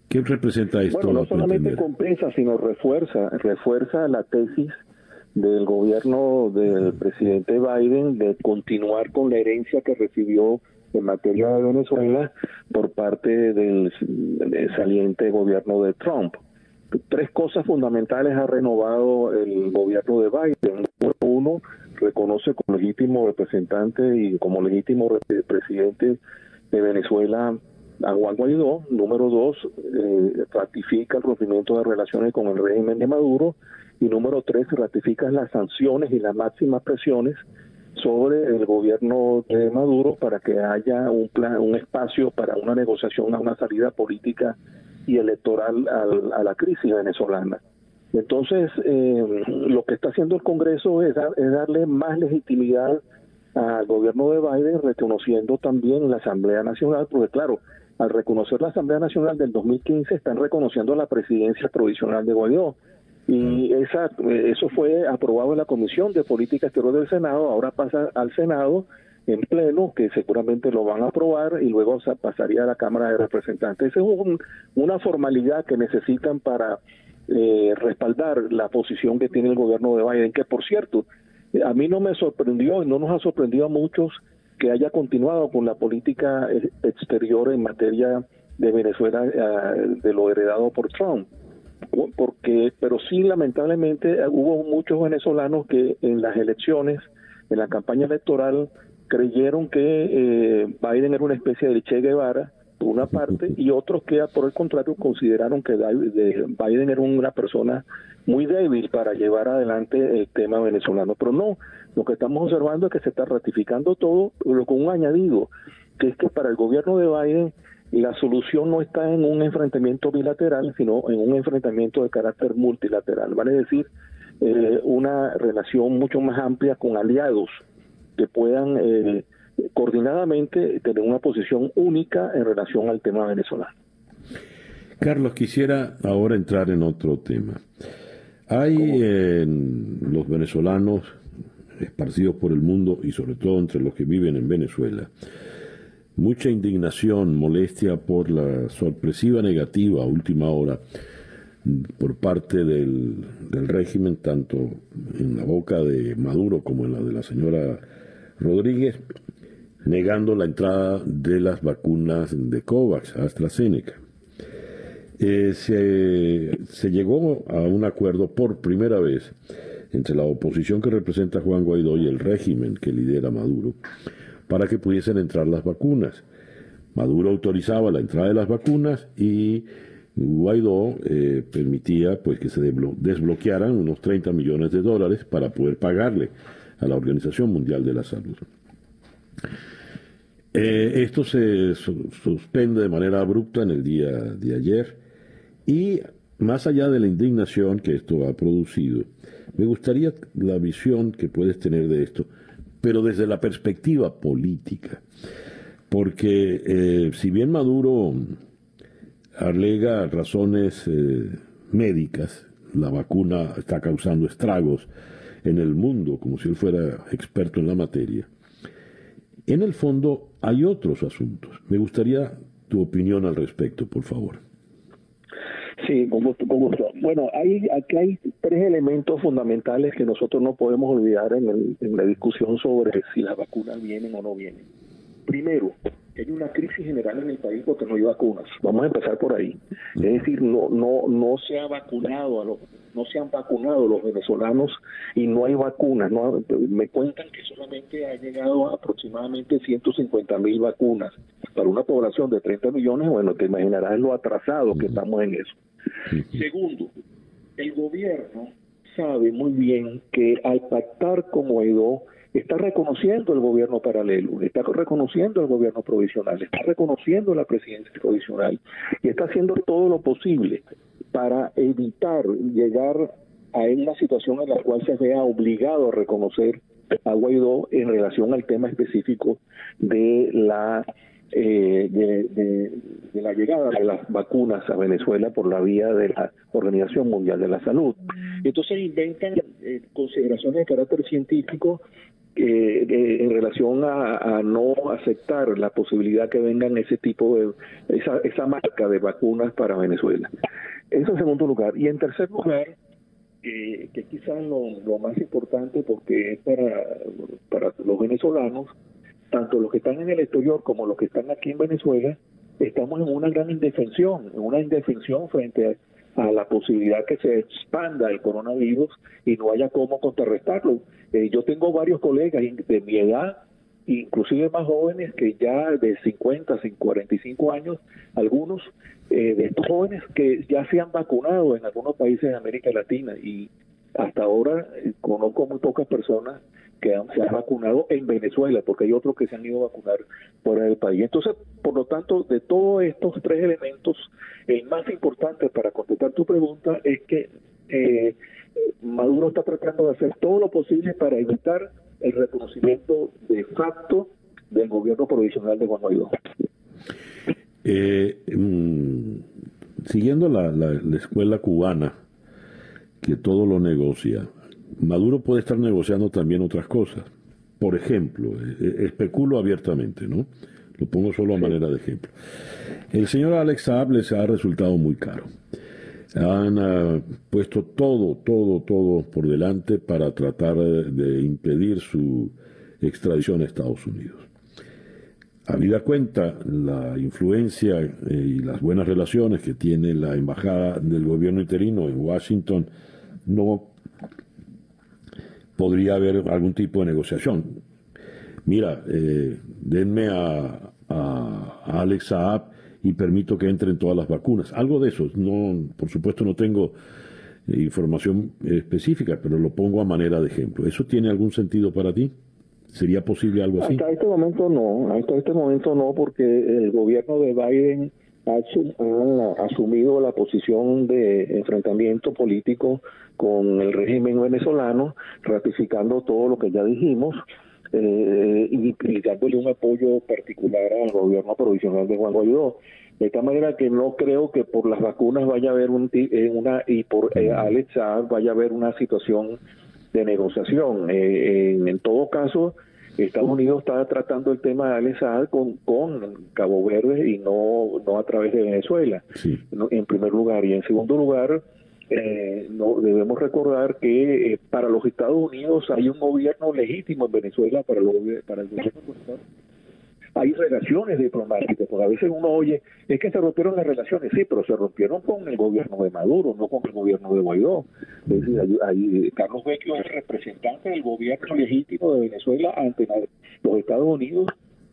¿Qué representa esto? Bueno, no solamente compensa, sino refuerza, refuerza la tesis del gobierno del presidente Biden de continuar con la herencia que recibió en materia de Venezuela por parte del, saliente gobierno de Trump. Tres cosas fundamentales ha renovado el gobierno de Biden. Uno, reconoce como legítimo representante y como legítimo presidente de Venezuela a Juan Guaidó. Número dos, eh, ratifica el rompimiento de relaciones con el régimen de Maduro y número tres, ratifica las sanciones y las máximas presiones sobre el gobierno de Maduro para que haya un plan, un espacio para una negociación una salida política y electoral a la crisis venezolana. Entonces, eh, lo que está haciendo el Congreso es, es darle más legitimidad al gobierno de Biden, reconociendo también la Asamblea Nacional, porque claro, al reconocer la Asamblea Nacional del 2015 están reconociendo la presidencia provisional de Guaidó y esa, eso fue aprobado en la Comisión de Política Exterior del Senado, ahora pasa al Senado en pleno, que seguramente lo van a aprobar y luego pasaría a la Cámara de Representantes. Esa es una formalidad que necesitan para eh, respaldar la posición que tiene el gobierno de Biden, que por cierto, a mí no me sorprendió y no nos ha sorprendido a muchos que haya continuado con la política eh, exterior en materia de Venezuela eh, de lo heredado por Trump porque pero sí lamentablemente hubo muchos venezolanos que en las elecciones en la campaña electoral creyeron que eh, Biden era una especie de Che Guevara por una parte y otros que por el contrario consideraron que Biden era una persona muy débil para llevar adelante el tema venezolano. Pero no lo que estamos observando es que se está ratificando todo pero con un añadido que es que para el gobierno de Biden la solución no está en un enfrentamiento bilateral, sino en un enfrentamiento de carácter multilateral, vale decir, eh, una relación mucho más amplia con aliados que puedan eh, coordinadamente tener una posición única en relación al tema venezolano. Carlos, quisiera ahora entrar en otro tema. Hay en los venezolanos esparcidos por el mundo y sobre todo entre los que viven en Venezuela, mucha indignación, molestia por la sorpresiva negativa a última hora por parte del, régimen, tanto en la boca de Maduro como en la de la señora Rodríguez, negando la entrada de las vacunas de COVAX, AstraZeneca. Eh, se, llegó a un acuerdo por primera vez entre la oposición que representa Juan Guaidó y el régimen que lidera Maduro para que pudiesen entrar las vacunas. Maduro autorizaba la entrada de las vacunas y Guaidó eh, permitía pues que se desbloquearan unos 30 millones de dólares para poder pagarle a la Organización Mundial de la Salud. Eh, esto se suspende de manera abrupta en el día de ayer y más allá de la indignación que esto ha producido, me gustaría la visión que puedes tener de esto pero desde la perspectiva política. Porque eh, si bien Maduro alega razones eh, médicas, la vacuna está causando estragos en el mundo, como si él fuera experto en la materia, en el fondo hay otros asuntos. Me gustaría tu opinión al respecto, por favor. Sí, con gusto, Bueno, hay, aquí hay tres elementos fundamentales que nosotros no podemos olvidar en, en la discusión sobre si las vacunas vienen o no vienen. Primero, hay una crisis general en el país porque no hay vacunas. Vamos a empezar por ahí. Es decir, no no no se ha vacunado a no se han vacunado los venezolanos y no hay vacunas. No, me cuentan que solamente ha llegado a aproximadamente 150 mil vacunas para una población de 30 millones, bueno, te imaginarás lo atrasado que estamos en eso. Segundo, el gobierno sabe muy bien que al pactar con Guaidó está reconociendo el gobierno paralelo, está reconociendo el gobierno provisional, está reconociendo la presidencia provisional y está haciendo todo lo posible para evitar llegar a una situación en la cual se vea obligado a reconocer a Guaidó en relación al tema específico de la eh, de, la llegada de las vacunas a Venezuela por la vía de la Organización Mundial de la Salud. Entonces inventan eh, consideraciones de carácter científico eh, en relación a, no aceptar la posibilidad que vengan ese tipo de, esa, esa marca de vacunas para Venezuela. Eso en segundo lugar. Y en tercer lugar, que quizás lo, lo, más importante porque es para, para los venezolanos, tanto los que están en el exterior como los que están aquí en Venezuela, estamos en una gran indefensión, en una indefensión frente a, la posibilidad que se expanda el coronavirus y no haya cómo contrarrestarlo. Eh, yo tengo varios colegas de mi edad, inclusive más jóvenes que ya de 50, 45 años, algunos eh, de estos jóvenes que ya se han vacunado en algunos países de América Latina y hasta ahora eh, conozco muy pocas personas que se han vacunado en Venezuela, porque hay otros que se han ido a vacunar fuera del país. Entonces, por lo tanto, de todos estos tres elementos, el más importante para contestar tu pregunta es que eh, Maduro está tratando de hacer todo lo posible para evitar el reconocimiento de facto del gobierno provisional de Guaidó. Eh, mm, siguiendo la, la escuela cubana, que todo lo negocia, Maduro puede estar negociando también otras cosas. Por ejemplo, eh, eh, especulo abiertamente, ¿no? Lo pongo solo a manera de ejemplo. El señor Alex Saab les ha resultado muy caro. Han ah, puesto todo, todo, todo por delante para tratar de impedir su extradición a Estados Unidos. Habida cuenta la influencia eh, y las buenas relaciones que tiene la embajada del gobierno interino en Washington, no podría haber algún tipo de negociación. Mira, eh, denme a, Alex Saab y permito que entren todas las vacunas. Algo de eso. No, por supuesto no tengo eh, información específica, pero lo pongo a manera de ejemplo. ¿Eso tiene algún sentido para ti? ¿Sería posible algo así? Hasta este momento no, hasta este momento no, porque el gobierno de Biden ha asumido la posición de enfrentamiento político con el régimen venezolano, ratificando todo lo que ya dijimos eh, y, dándole un apoyo particular al gobierno provisional de Juan Guaidó. De esta manera que no creo que por las vacunas vaya a haber un, eh, una y por eh, Alex vaya a haber una situación de negociación. Eh, en, todo caso, Estados Unidos está tratando el tema de Alex con, con Cabo Verde y no, no a través de Venezuela, en primer lugar. Y en segundo lugar, eh, no debemos recordar que eh, para los Estados Unidos hay un gobierno legítimo en Venezuela para, para el gobierno hay relaciones diplomáticas, porque a veces uno oye, es que se rompieron las relaciones, sí, pero se rompieron con el gobierno de Maduro, no con el gobierno de Guaidó. Es decir, Carlos Vecchio es el representante del gobierno legítimo de Venezuela ante los Estados Unidos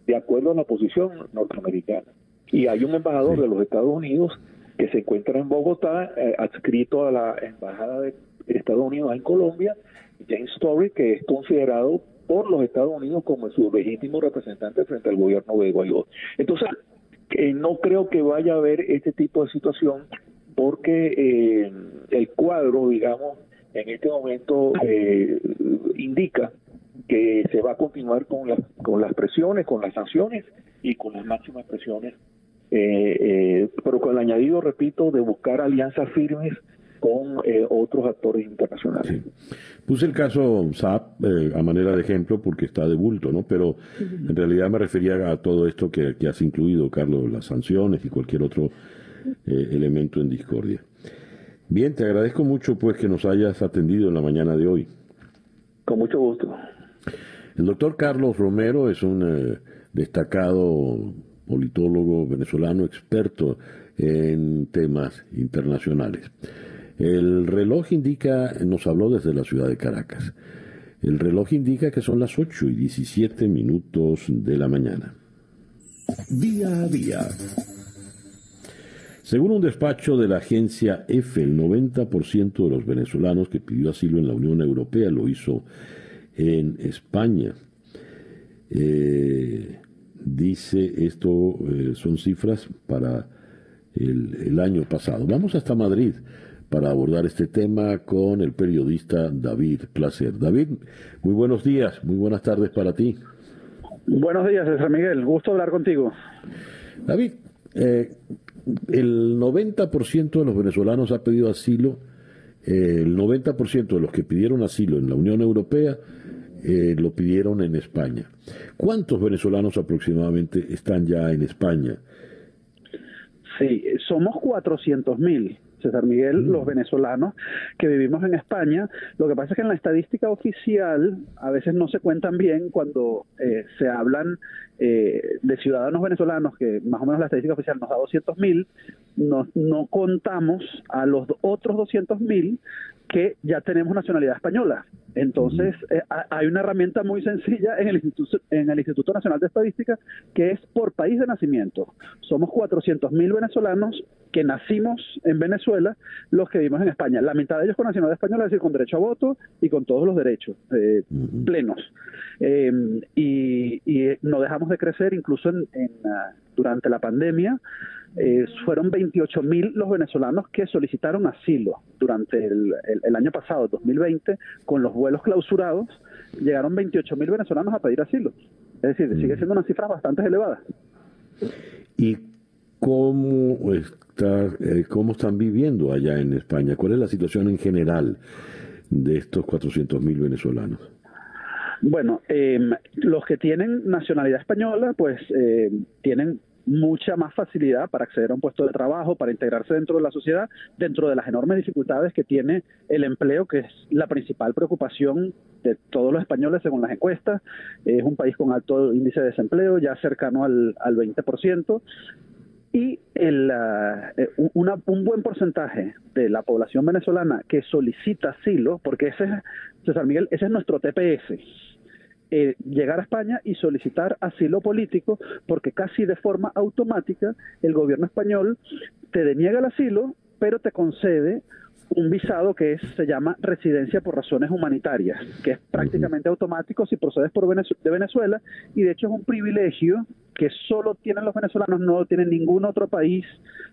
de acuerdo a la posición norteamericana. Y hay un embajador de los Estados Unidos que se encuentra en Bogotá, eh, adscrito a la Embajada de Estados Unidos en Colombia, James Story, que es considerado por los Estados Unidos como su legítimo representante frente al gobierno de Guaidó. Entonces, eh, no creo que vaya a haber este tipo de situación porque eh, el cuadro, digamos, en este momento indica que se va a continuar con, con las presiones, con las sanciones y con las máximas presiones eh, eh, pero con el añadido, repito, de buscar alianzas firmes con eh, otros actores internacionales. Puse el caso SAP eh, a manera de ejemplo porque está de bulto, ¿no? Pero en realidad me refería a todo esto que, has incluido, Carlos, las sanciones y cualquier otro elemento en discordia. Bien, te agradezco mucho pues que nos hayas atendido en la mañana de hoy. Con mucho gusto. El doctor Carlos Romero es un destacado politólogo venezolano experto en temas internacionales. El reloj indica, nos habló desde la ciudad de Caracas. El reloj indica que son las 8 y 17 minutos de la mañana. Día a día. Según un despacho de la agencia EFE, el 90% de los venezolanos que pidió asilo en la Unión Europea lo hizo en España. Eh, dice esto, eh, son cifras para el, el año pasado. Vamos hasta Madrid para abordar este tema con el periodista David Placer. David, muy buenos días, muy buenas tardes para ti. Buenos días, César Miguel, gusto hablar contigo. David, eh, el 90% de los venezolanos ha pedido asilo, eh, el 90% de los que pidieron asilo en la Unión Europea eh, lo pidieron en España. ¿Cuántos venezolanos aproximadamente están ya en España? Sí, somos 400 mil. César Miguel, mm. los venezolanos que vivimos en España. Lo que pasa es que en la estadística oficial a veces no se cuentan bien cuando eh, se hablan eh, de ciudadanos venezolanos, que más o menos la estadística oficial nos da 200 mil, no, no contamos a los otros 200 mil que ya tenemos nacionalidad española. Entonces, eh, hay una herramienta muy sencilla en el, Instituto, en el Instituto Nacional de Estadística que es por país de nacimiento. Somos 400 mil venezolanos que nacimos en Venezuela, los que vivimos en España. La mitad de ellos con nacionalidad española, es decir, con derecho a voto y con todos los derechos eh, plenos. Em, y, no dejamos de crecer incluso en, ah, durante la pandemia. Eh, fueron 28 mil los venezolanos que solicitaron asilo durante el, año pasado, 2020, con los vuelos clausurados, llegaron 28 mil venezolanos a pedir asilo. Es decir, sigue siendo una cifra bastante elevada. ¿Y cómo, está, eh, cómo están viviendo allá en España? ¿Cuál es la situación en general de estos 400 mil venezolanos? Bueno, eh, los que tienen nacionalidad española, pues eh, tienen mucha más facilidad para acceder a un puesto de trabajo, para integrarse dentro de la sociedad, dentro de las enormes dificultades que tiene el empleo, que es la principal preocupación de todos los españoles según las encuestas. Es un país con alto índice de desempleo, ya cercano al, al 20%. Y el, eh, un buen porcentaje de la población venezolana que solicita asilo, porque ese es, César Miguel, ese es nuestro TPS, eh, llegar a España y solicitar asilo político, porque casi de forma automática el gobierno español te deniega el asilo, pero te concede un visado que se llama residencia por razones humanitarias, que es prácticamente automático si procedes por de Venezuela y de hecho es un privilegio que solo tienen los venezolanos, no lo tiene ningún otro país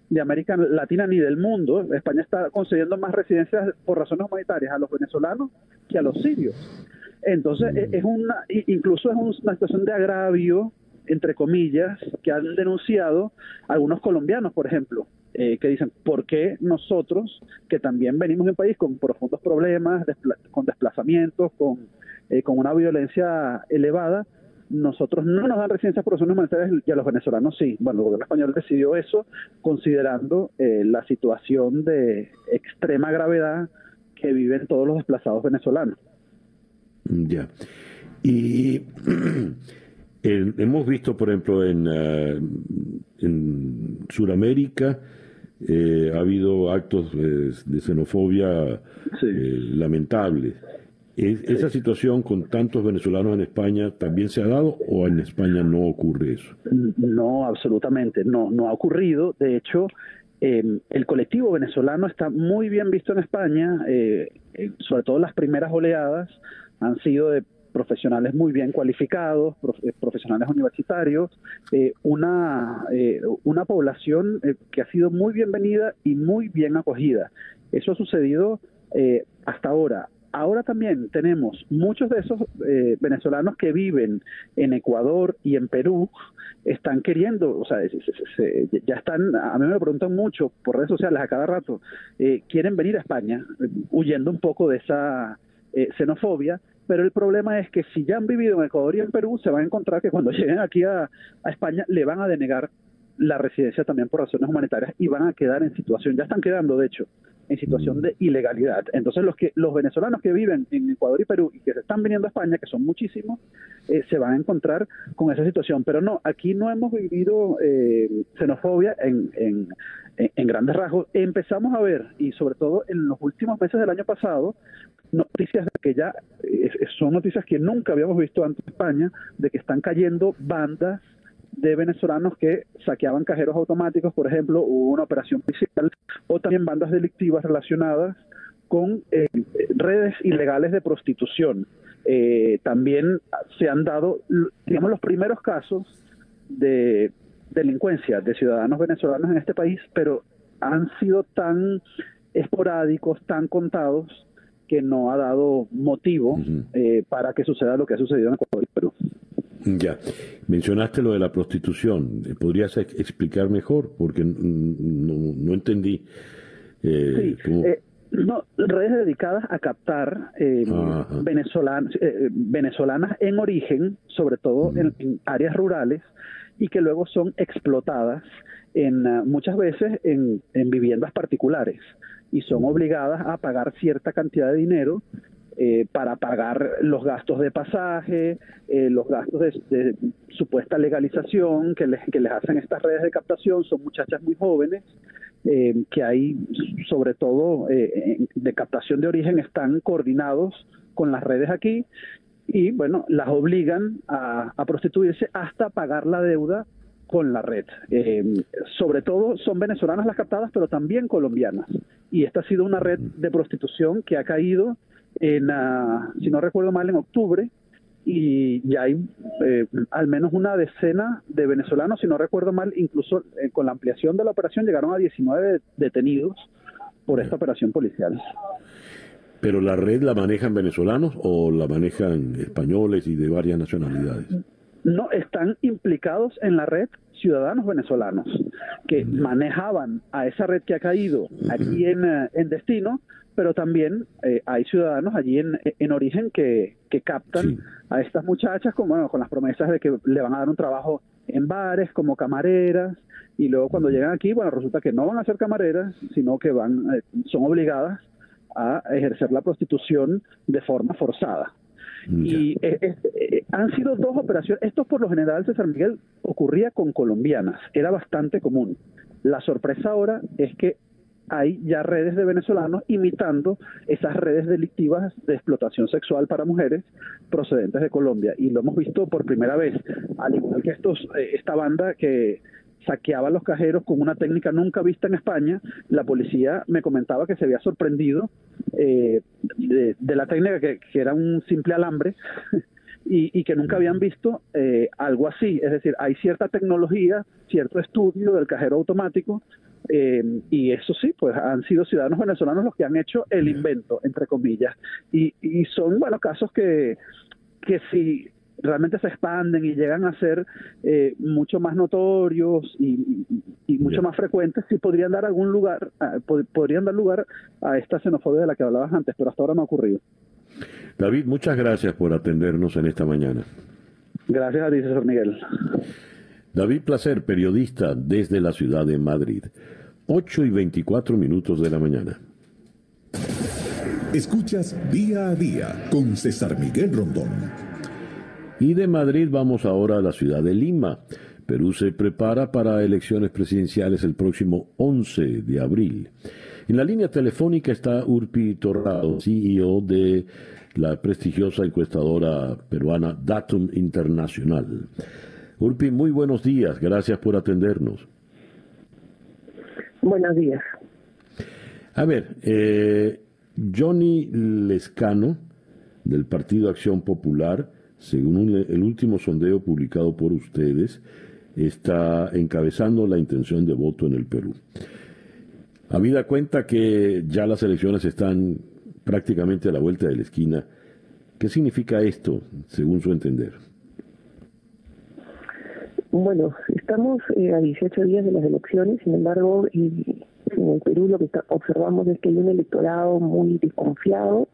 de América Latina ni del mundo. España está concediendo más residencias por razones humanitarias a los venezolanos que a los sirios. Entonces, e-, es una, incluso es una situación de agravio, entre comillas, que han denunciado algunos colombianos, por ejemplo, eh, que dicen, ¿por qué nosotros, que también venimos de un país con profundos problemas, con desplazamientos, con, eh, con una violencia elevada, nosotros no nos dan residencias por razones humanitarias y a los venezolanos sí. Bueno, el gobierno español decidió eso considerando eh, la situación de extrema gravedad que viven todos los desplazados venezolanos. Ya. Y [CLEARS THROAT] hemos visto, por ejemplo, en, uh, en Sudamérica eh, ha habido actos de, xenofobia eh, lamentables. ¿Esa situación con tantos venezolanos en España también se ha dado o en España no ocurre eso? No, absolutamente, no, no ha ocurrido. De hecho, em, el colectivo venezolano está muy bien visto en España, eh, sobre todo las primeras oleadas han sido de profesionales muy bien cualificados, eh, profesionales universitarios, eh, una, eh, una población que ha sido muy bienvenida y muy bien acogida. Eso ha sucedido hasta ahora. Ahora también tenemos muchos de esos venezolanos que viven en Ecuador y en Perú, están queriendo, o sea, ya están, a mí me preguntan mucho por redes sociales a cada rato, quieren venir a España, huyendo un poco de esa xenofobia, pero el problema es que si ya han vivido en Ecuador y en Perú, se van a encontrar que cuando [LAUGHS] lleguen aquí a, España le van a denegar la residencia también por razones humanitarias y van a quedar en situación, ya están quedando de hecho, en situación de ilegalidad. Entonces los que los venezolanos que viven en Ecuador y Perú y que se están viniendo a España, que son muchísimos, eh, se van a encontrar con esa situación. Pero no, aquí no hemos vivido eh, xenofobia en, en, en grandes rasgos. Empezamos a ver, y sobre todo en los últimos meses del año pasado, noticias de que ya son noticias que nunca habíamos visto antes en España, de que están cayendo bandas de venezolanos que saqueaban cajeros automáticos, por ejemplo, hubo una operación policial, o también bandas delictivas relacionadas con eh, redes ilegales de prostitución. Eh, también se han dado, digamos, los primeros casos de delincuencia de ciudadanos venezolanos en este país, pero han sido tan esporádicos, tan contados, que no ha dado motivo eh, para que suceda lo que ha sucedido en Ecuador y Perú. Ya, mencionaste lo de la prostitución. ¿Podrías explicar mejor? Porque no, entendí. Eh, sí, eh, no, redes dedicadas a captar eh, venezolanas, eh, venezolanas en origen, sobre todo en, áreas rurales, y que luego son explotadas en muchas veces en, en viviendas particulares y son obligadas a pagar cierta cantidad de dinero eh, para pagar los gastos de pasaje, eh, los gastos de, supuesta legalización que les, hacen estas redes de captación. Son muchachas muy jóvenes eh, que hay, sobre todo de captación de origen, están coordinados con las redes aquí y, bueno, las obligan a, a prostituirse hasta pagar la deuda con la red. sobre todo son venezolanas las captadas, pero también colombianas. Y esta ha sido una red de prostitución que ha caído en, si no recuerdo mal, en octubre, y ya hay eh, al menos una decena de venezolanos, si no recuerdo mal, incluso eh, con la ampliación de la operación llegaron a 19 detenidos por esta operación policial. ¿Pero la red la manejan venezolanos o la manejan españoles y de varias nacionalidades? No, están implicados en la red ciudadanos venezolanos que manejaban a esa red que ha caído aquí en, eh, en destino pero también eh, hay ciudadanos allí en, en origen que, que captan a estas muchachas con, bueno, con las promesas de que le van a dar un trabajo en bares como camareras y luego cuando llegan aquí, bueno, resulta que no van a ser camareras, sino que van, eh, son obligadas a ejercer la prostitución de forma forzada. Y eh, han sido dos operaciones. Esto por lo general, César Miguel, ocurría con colombianas, era bastante común. La sorpresa ahora es que hay ya redes de venezolanos imitando esas redes delictivas de explotación sexual para mujeres procedentes de Colombia. Y lo hemos visto por primera vez, al igual que estos, eh, esta banda que saqueaba los cajeros con una técnica nunca vista en España. La policía me comentaba que se había sorprendido eh, de, la técnica que, era un simple alambre [LAUGHS] y, que nunca habían visto eh, algo así. Es decir, hay cierta tecnología, cierto estudio del cajero automático eh, y eso sí, pues han sido ciudadanos venezolanos los que han hecho el invento, entre comillas. Y, y son, bueno, casos que, que si realmente se expanden y llegan a ser eh, mucho más notorios y, mucho más frecuentes, sí podrían dar algún lugar, podrían dar lugar a esta xenofobia de la que hablabas antes, pero hasta ahora no ha ocurrido. David, muchas gracias por atendernos en esta mañana. Gracias a ti, César Miguel. David Placer, periodista desde la ciudad de Madrid. 8 y 24 minutos de la mañana. Escuchas día a día con César Miguel Rondón. Y de Madrid vamos ahora a la ciudad de Lima. Perú se prepara para elecciones presidenciales el próximo 11 de abril. En la línea telefónica está Urpi Torrado, CEO de la prestigiosa encuestadora peruana Datum Internacional. Urpi, muy buenos días, gracias por atendernos. Buenos días. A ver, eh, Johnny Lescano, del Partido Acción Popular, según el último sondeo publicado por ustedes, está encabezando la intención de voto en el Perú. Habida cuenta que ya las elecciones están prácticamente a la vuelta de la esquina, ¿qué significa esto, según su entender? Bueno, estamos eh, a 18 días de las elecciones, sin embargo, y en el Perú lo que observamos es que hay un electorado muy desconfiado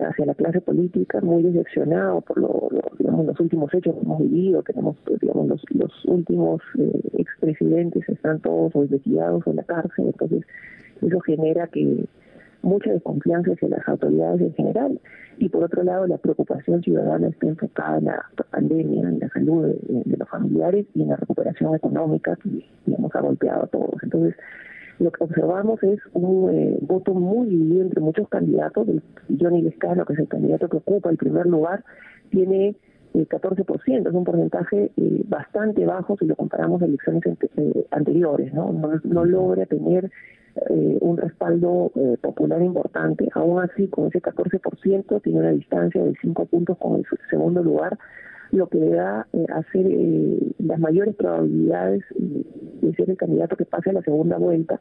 hacia la clase política, muy decepcionado por lo, digamos, los últimos hechos que hemos vivido. Tenemos, pues, digamos, los, los últimos eh, expresidentes están todos investigados en la cárcel, entonces Eso genera que mucha desconfianza hacia las autoridades en general y por otro lado la preocupación ciudadana está enfocada en la pandemia, en la salud de, los familiares y en la recuperación económica que digamos ha golpeado a todos. Entonces lo que observamos es un eh, voto muy dividido entre muchos candidatos. Johnny Lescano, que es el candidato que ocupa el primer lugar, tiene el 14%, es un porcentaje eh, bastante bajo si lo comparamos a elecciones eh, anteriores, ¿no? ¿no? logra tener eh, un respaldo popular importante, aún así con ese 14% tiene una distancia de 5 puntos con el segundo lugar, lo que le da a ser las mayores probabilidades de ser el candidato que pase a la segunda vuelta.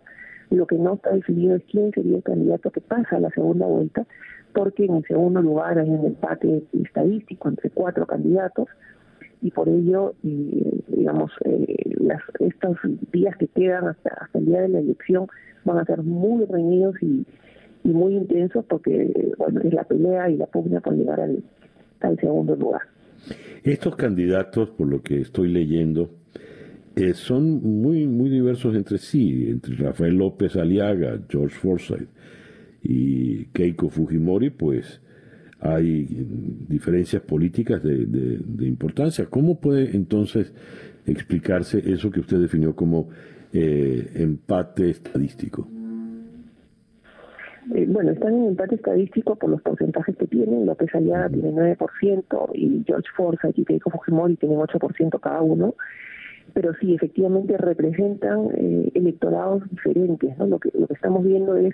Lo que no está definido es quién sería el candidato que pasa a la segunda vuelta, porque en el segundo lugar hay un empate estadístico entre cuatro candidatos y por ello, eh, digamos, eh, las, estos días que quedan hasta, el día de la elección van a ser muy reñidos y, muy intensos porque es la pelea y la pugna por llegar al, segundo lugar. Estos candidatos, por lo que estoy leyendo, eh, son muy, muy diversos entre sí, entre Rafael López Aliaga, George Forsyth, y Keiko Fujimori, pues hay diferencias políticas de, de, importancia. ¿Cómo puede entonces explicarse eso que usted definió como eh, empate estadístico? Eh, bueno, están en empate estadístico por los porcentajes que tienen. López Aliaga tiene 9% y George Forsyth y Keiko Fujimori tienen 8% cada uno pero sí, efectivamente representan eh, electorados diferentes. ¿no? Lo, que, lo que estamos viendo es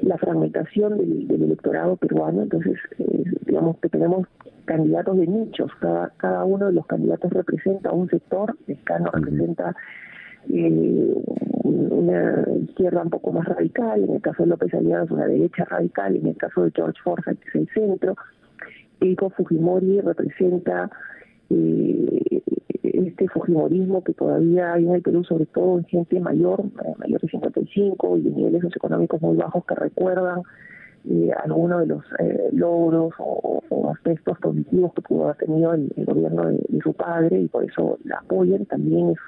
la fragmentación del, electorado peruano, entonces eh, digamos que tenemos candidatos de nichos, cada, cada uno de los candidatos representa un sector, Escano representa eh, una izquierda un poco más radical, en el caso de López Aliaga es una derecha radical, en el caso de George Forsyth es el centro, Keiko Fujimori representa eh, este fujimorismo que todavía hay en el Perú, sobre todo en gente mayor, eh, mayor de 55 y de niveles socioeconómicos muy bajos que recuerdan eh, algunos de los eh, logros o, aspectos positivos que pudo haber tenido el, gobierno de, su padre y por eso la apoyan. También es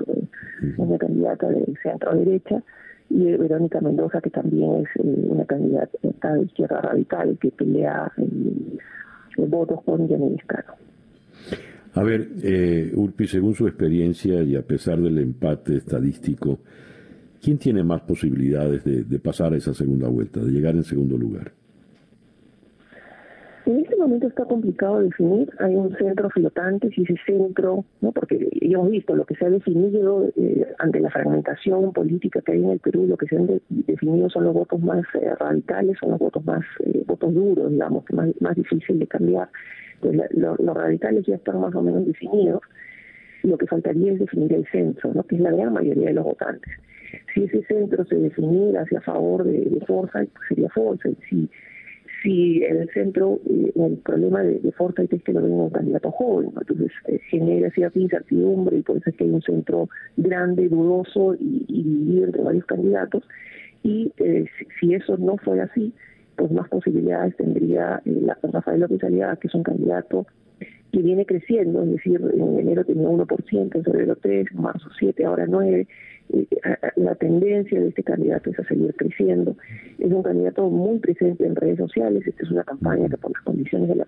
una candidata de centro derecha y Verónica Mendoza, que también es una candidata de izquierda radical que pelea votos con Escano. A ver, eh, Urpi, según su experiencia y a pesar del empate estadístico, ¿quién tiene más posibilidades de, pasar a esa segunda vuelta, de llegar en segundo lugar? En este momento está complicado definir. Hay un centro flotante, si ese centro, no, porque hemos visto lo que se ha definido eh, ante la fragmentación política que hay en el Perú, lo que se han definido son los votos más eh, radicales, son los votos más eh, votos duros, digamos, más más difícil de cambiar. Pues los radicales ya están más o menos definidos, lo que faltaría es definir el centro, ¿no? que es la gran mayoría de los votantes. Si ese centro se definiera hacia favor de, de Forsyth, pues sería Forsyth. Si, si el centro, eh, el problema de, de Forsyth es que lo ven un candidato joven, entonces eh, genera cierta incertidumbre y por eso es que hay un centro grande, dudoso y, dividido entre varios candidatos. Y eh, si, eso no fuera así, pues más posibilidades tendría eh, la, Rafael López que es un candidato que viene creciendo, es decir, en enero tenía 1%, en febrero 3, en marzo 7, ahora 9. Eh, la tendencia de este candidato es a seguir creciendo. Es un candidato muy presente en redes sociales. Esta es una campaña que por las condiciones de la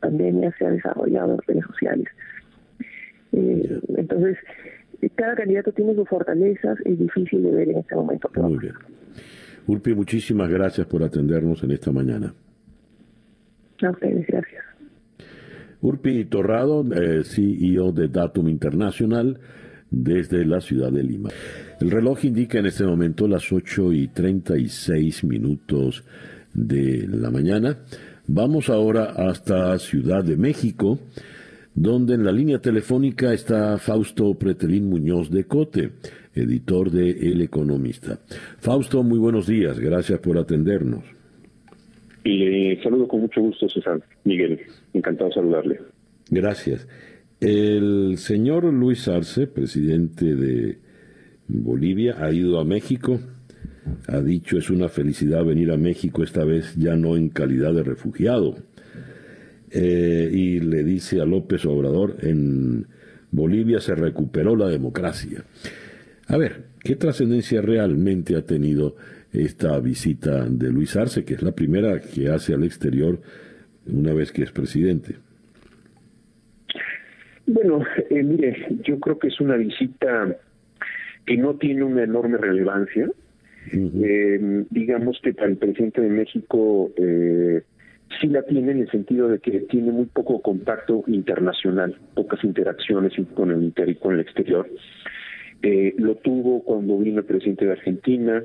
pandemia se ha desarrollado en redes sociales. Eh, entonces, cada candidato tiene sus fortalezas, es difícil de ver en este momento. Muy bien. Urpi, muchísimas gracias por atendernos en esta mañana. A ustedes, gracias. Urpi Torrado, eh, CEO de Datum Internacional, desde la ciudad de Lima. El reloj indica en este momento las 8 y 36 minutos de la mañana. Vamos ahora hasta Ciudad de México, donde en la línea telefónica está Fausto Pretelín Muñoz de Cote editor de El Economista. Fausto, muy buenos días, gracias por atendernos. Y le saludo con mucho gusto, César. Miguel, encantado de saludarle. Gracias. El señor Luis Arce, presidente de Bolivia, ha ido a México. Ha dicho es una felicidad venir a México, esta vez ya no en calidad de refugiado. Eh, y le dice a López Obrador, en Bolivia se recuperó la democracia. A ver, ¿qué trascendencia realmente ha tenido esta visita de Luis Arce, que es la primera que hace al exterior una vez que es presidente. Bueno, eh, mire, yo creo que es una visita que no tiene una enorme relevancia. eh, digamos que para el presidente de México eh, sí la tiene en el sentido de que tiene muy poco contacto internacional, pocas interacciones con el interior y con el exterior. Eh, lo tuvo cuando vino el presidente de Argentina,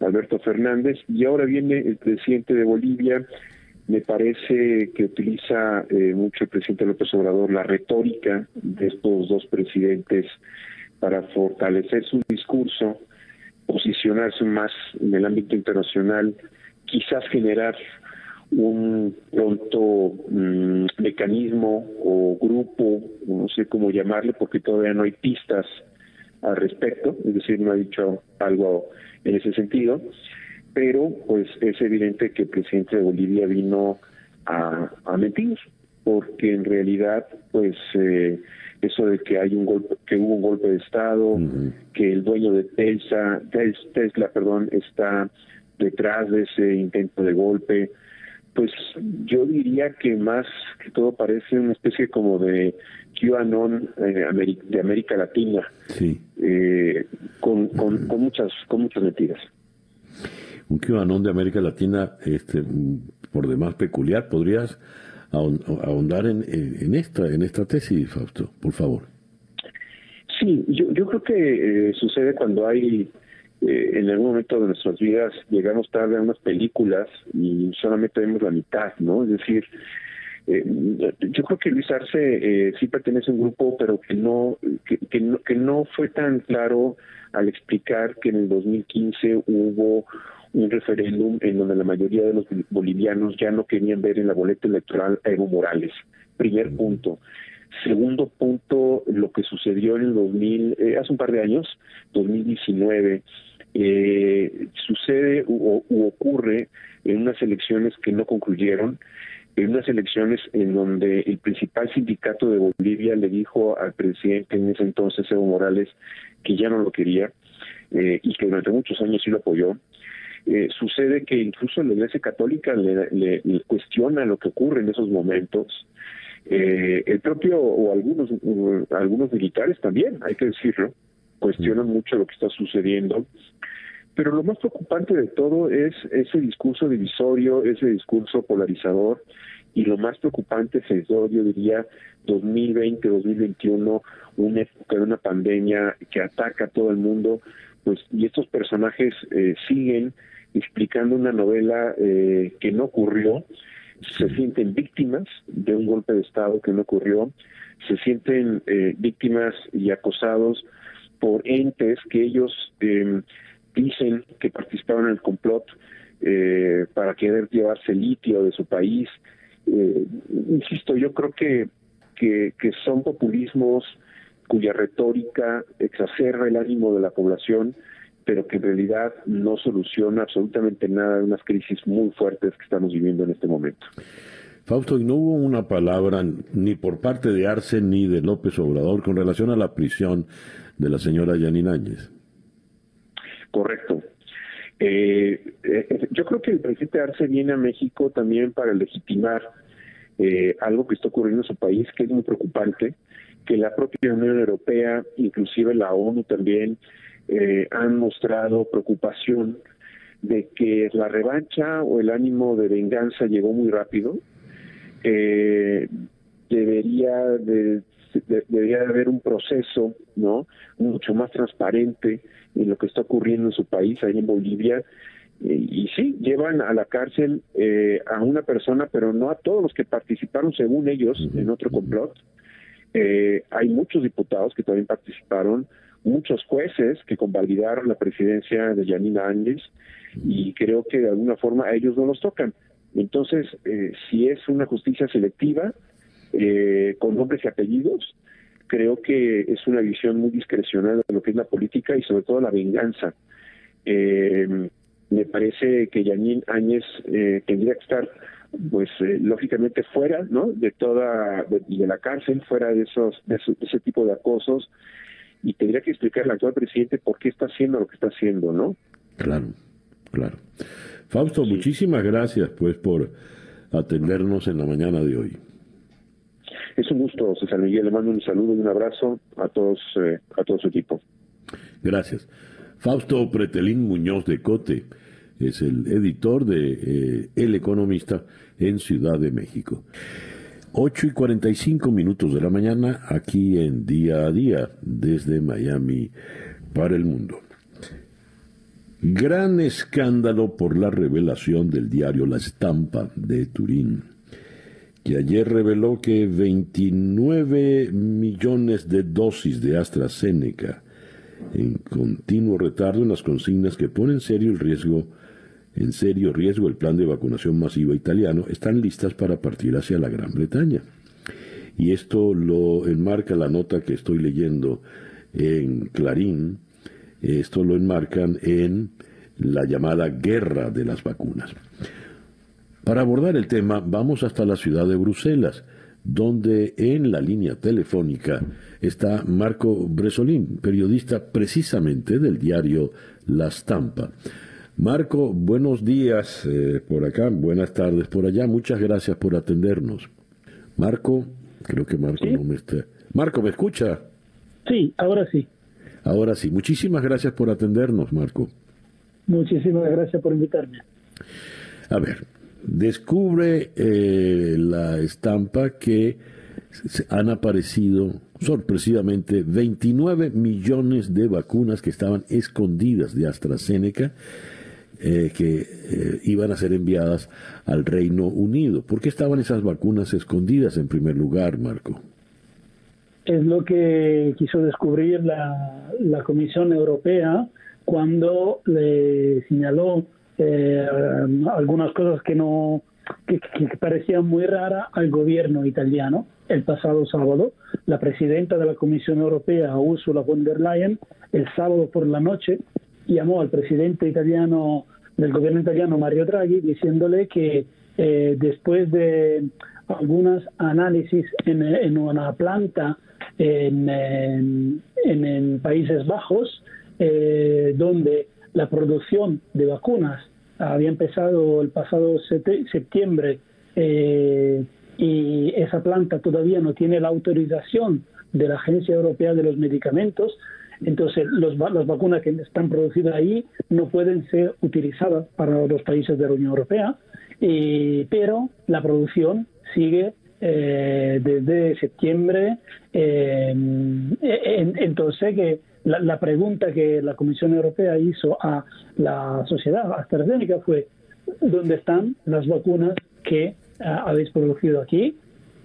Alberto Fernández, y ahora viene el presidente de Bolivia. Me parece que utiliza eh, mucho el presidente López Obrador la retórica de estos dos presidentes para fortalecer su discurso, posicionarse más en el ámbito internacional, quizás generar un pronto mm, mecanismo o grupo, no sé cómo llamarle, porque todavía no hay pistas al respecto, es decir, no ha dicho algo en ese sentido, pero pues es evidente que el presidente de Bolivia vino a, a mentir, porque en realidad pues eh, eso de que hay un golpe, que hubo un golpe de estado, que el dueño de Tesla, Tesla, perdón, está detrás de ese intento de golpe, pues yo diría que más que todo parece una especie como de QAnon eh, de América Latina, sí. eh, con, con, con, muchas con muchas mentiras. Un QAnon de América Latina, este, por demás peculiar, ¿podrías ahondar en, en esta en esta tesis, Fausto, por favor? Sí, yo, yo creo que eh, sucede cuando hay eh, en algún momento de nuestras vidas llegamos tarde a unas películas y solamente vemos la mitad, ¿no? Es decir, eh, yo creo que Luis Arce eh, sí pertenece a un grupo, pero que no, que, que, no, que no fue tan claro al explicar que en el 2015 hubo un referéndum en donde la mayoría de los bolivianos ya no querían ver en la boleta electoral a Evo Morales. Primer punto. Segundo punto, lo que sucedió en el 2000, eh, hace un par de años, 2019, eh, sucede u, u, ocurre en unas elecciones que no concluyeron, en unas elecciones en donde el principal sindicato de Bolivia le dijo al presidente en ese entonces, Evo Morales, que ya no lo quería eh, y que durante muchos años sí lo apoyó. Eh, sucede que incluso la Iglesia Católica le, le, le, cuestiona lo que ocurre en esos momentos. Eh, el propio o algunos uh, algunos militares también, hay que decirlo, cuestionan mucho lo que está sucediendo. Pero lo más preocupante de todo es ese discurso divisorio, ese discurso polarizador, y lo más preocupante es yo diría, 2020, 2021, una época de una pandemia que ataca a todo el mundo, pues, y estos personajes eh, siguen explicando una novela eh, que no ocurrió, se sienten víctimas de un golpe de Estado que no ocurrió, se sienten eh, víctimas y acosados por entes que ellos eh, dicen que participaron en el complot eh, para querer llevarse litio de su país. Eh, insisto, yo creo que, que, que son populismos cuya retórica exacerba el ánimo de la población, pero que en realidad no soluciona absolutamente nada de unas crisis muy fuertes que estamos viviendo en este momento. Fausto, y no hubo una palabra ni por parte de Arce ni de López Obrador con relación a la prisión de la señora Yanina Áñez. Correcto. Eh, eh, yo creo que el presidente Arce viene a México también para legitimar eh, algo que está ocurriendo en su país, que es muy preocupante, que la propia Unión Europea, inclusive la ONU también, eh, han mostrado preocupación de que la revancha o el ánimo de venganza llegó muy rápido. Eh, debería de, debería de haber un proceso, ¿no? Mucho más transparente en lo que está ocurriendo en su país, ahí en Bolivia. Eh, y sí, llevan a la cárcel eh, a una persona, pero no a todos los que participaron, según ellos, en otro complot. Eh, hay muchos diputados que también participaron, muchos jueces que convalidaron la presidencia de Yanina Áñez y creo que de alguna forma a ellos no los tocan. Entonces, eh, si es una justicia selectiva, eh, con nombres y apellidos, creo que es una visión muy discrecional de lo que es la política y sobre todo la venganza. Eh, me parece que Yanin Áñez eh, tendría que estar pues eh, lógicamente fuera no de toda de, de, la cárcel fuera de esos de, eso, de ese tipo de acosos y tendría que explicar al actual presidente por qué está haciendo lo que está haciendo no claro Claro. Fausto, muchísimas gracias pues por atendernos en la mañana de hoy. Es un gusto, César Miguel. Le mando un saludo y un abrazo a todos, eh, a todo su equipo. Gracias. Fausto Pretelín Muñoz de Cote es el editor de eh, El Economista en Ciudad de México. 8 y 45 minutos de la mañana aquí en Día a Día desde Miami para el mundo. Gran escándalo por la revelación del diario La Estampa de Turín, que ayer reveló que 29 millones de dosis de AstraZeneca en continuo retardo en las consignas que ponen en serio el riesgo en serio riesgo el plan de vacunación masiva italiano están listas para partir hacia la Gran Bretaña. Y esto lo enmarca la nota que estoy leyendo en Clarín, esto lo enmarcan en la llamada guerra de las vacunas. Para abordar el tema, vamos hasta la ciudad de Bruselas, donde en la línea telefónica está Marco Bresolín, periodista precisamente del diario La Stampa. Marco, buenos días eh, por acá, buenas tardes por allá, muchas gracias por atendernos. Marco, creo que Marco no me está. Marco, ¿me escucha? Sí, ahora sí. Ahora sí, muchísimas gracias por atendernos, Marco. Muchísimas gracias por invitarme. A ver, descubre eh, la estampa que han aparecido sorpresivamente 29 millones de vacunas que estaban escondidas de AstraZeneca eh, que eh, iban a ser enviadas al Reino Unido. ¿Por qué estaban esas vacunas escondidas en primer lugar, Marco? Es lo que quiso descubrir la, la Comisión Europea cuando le señaló eh, algunas cosas que no que, que, parecían muy raras al gobierno italiano. El pasado sábado, la presidenta de la Comisión Europea, Ursula von der Leyen, el sábado por la noche, llamó al presidente italiano del gobierno italiano Mario Draghi diciéndole que eh, después de algunos análisis en, una planta en, en, Países Bajos, eh, donde la producción de vacunas había empezado el pasado septiembre eh, y esa planta todavía no tiene la autorización de la Agencia Europea de los Medicamentos, entonces, los, las vacunas que están producidas ahí no pueden ser utilizadas para los países de la Unión Europea, pero la producción sigue eh, desde septiembre. Eh, entonces, que la, pregunta que la Comisión Europea hizo a la sociedad AstraZeneca fue, ¿dónde están las vacunas que ah, habéis producido aquí?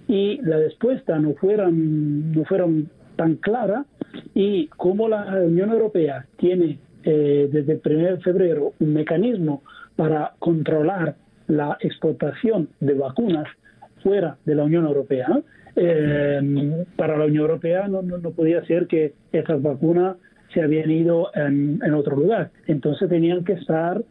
Y la respuesta no fueron, no fueron tan clara y como la Unión Europea tiene eh, desde el 1 de febrero un mecanismo para controlar la exportación de vacunas fuera de la Unión Europea, eh, para la Unión Europea no, no, podía ser que esas vacunas se habían ido en, otro lugar. Entonces tenían que estar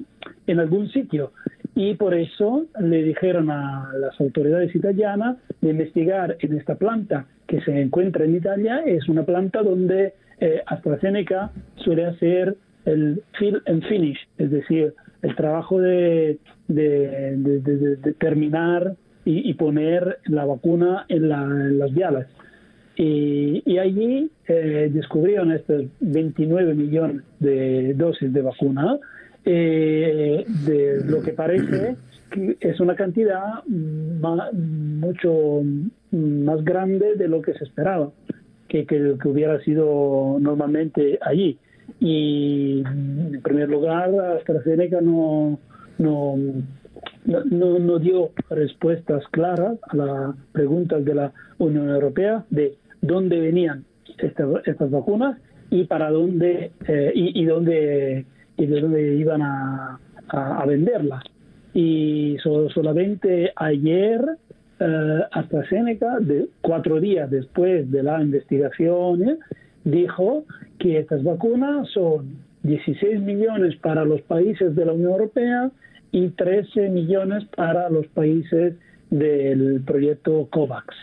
en algún sitio. Y por eso le dijeron a las autoridades italianas de investigar en esta planta que se encuentra en Italia. Es una planta donde eh, AstraZeneca suele hacer el fill and finish, es decir, el trabajo de, terminar y, poner la vacuna en, las vialas. Y, allí eh, descubrieron estos 29 millones de dosis de vacuna, eh, de lo que parece que es una cantidad mucho más grande de lo que se esperaba, que, que, hubiera sido normalmente allí. Y en primer lugar, AstraZeneca no, no, no dio respuestas claras a las preguntas de la Unión Europea de dónde venían estas, estas vacunas y para dónde eh, y, dónde y de dónde iban a, venderlas. Y solamente ayer eh, AstraZeneca, de, cuatro días después de la investigación, dijo que estas vacunas son 16 millones para los países de la Unión Europea y 13 millones para los países del proyecto COVAX.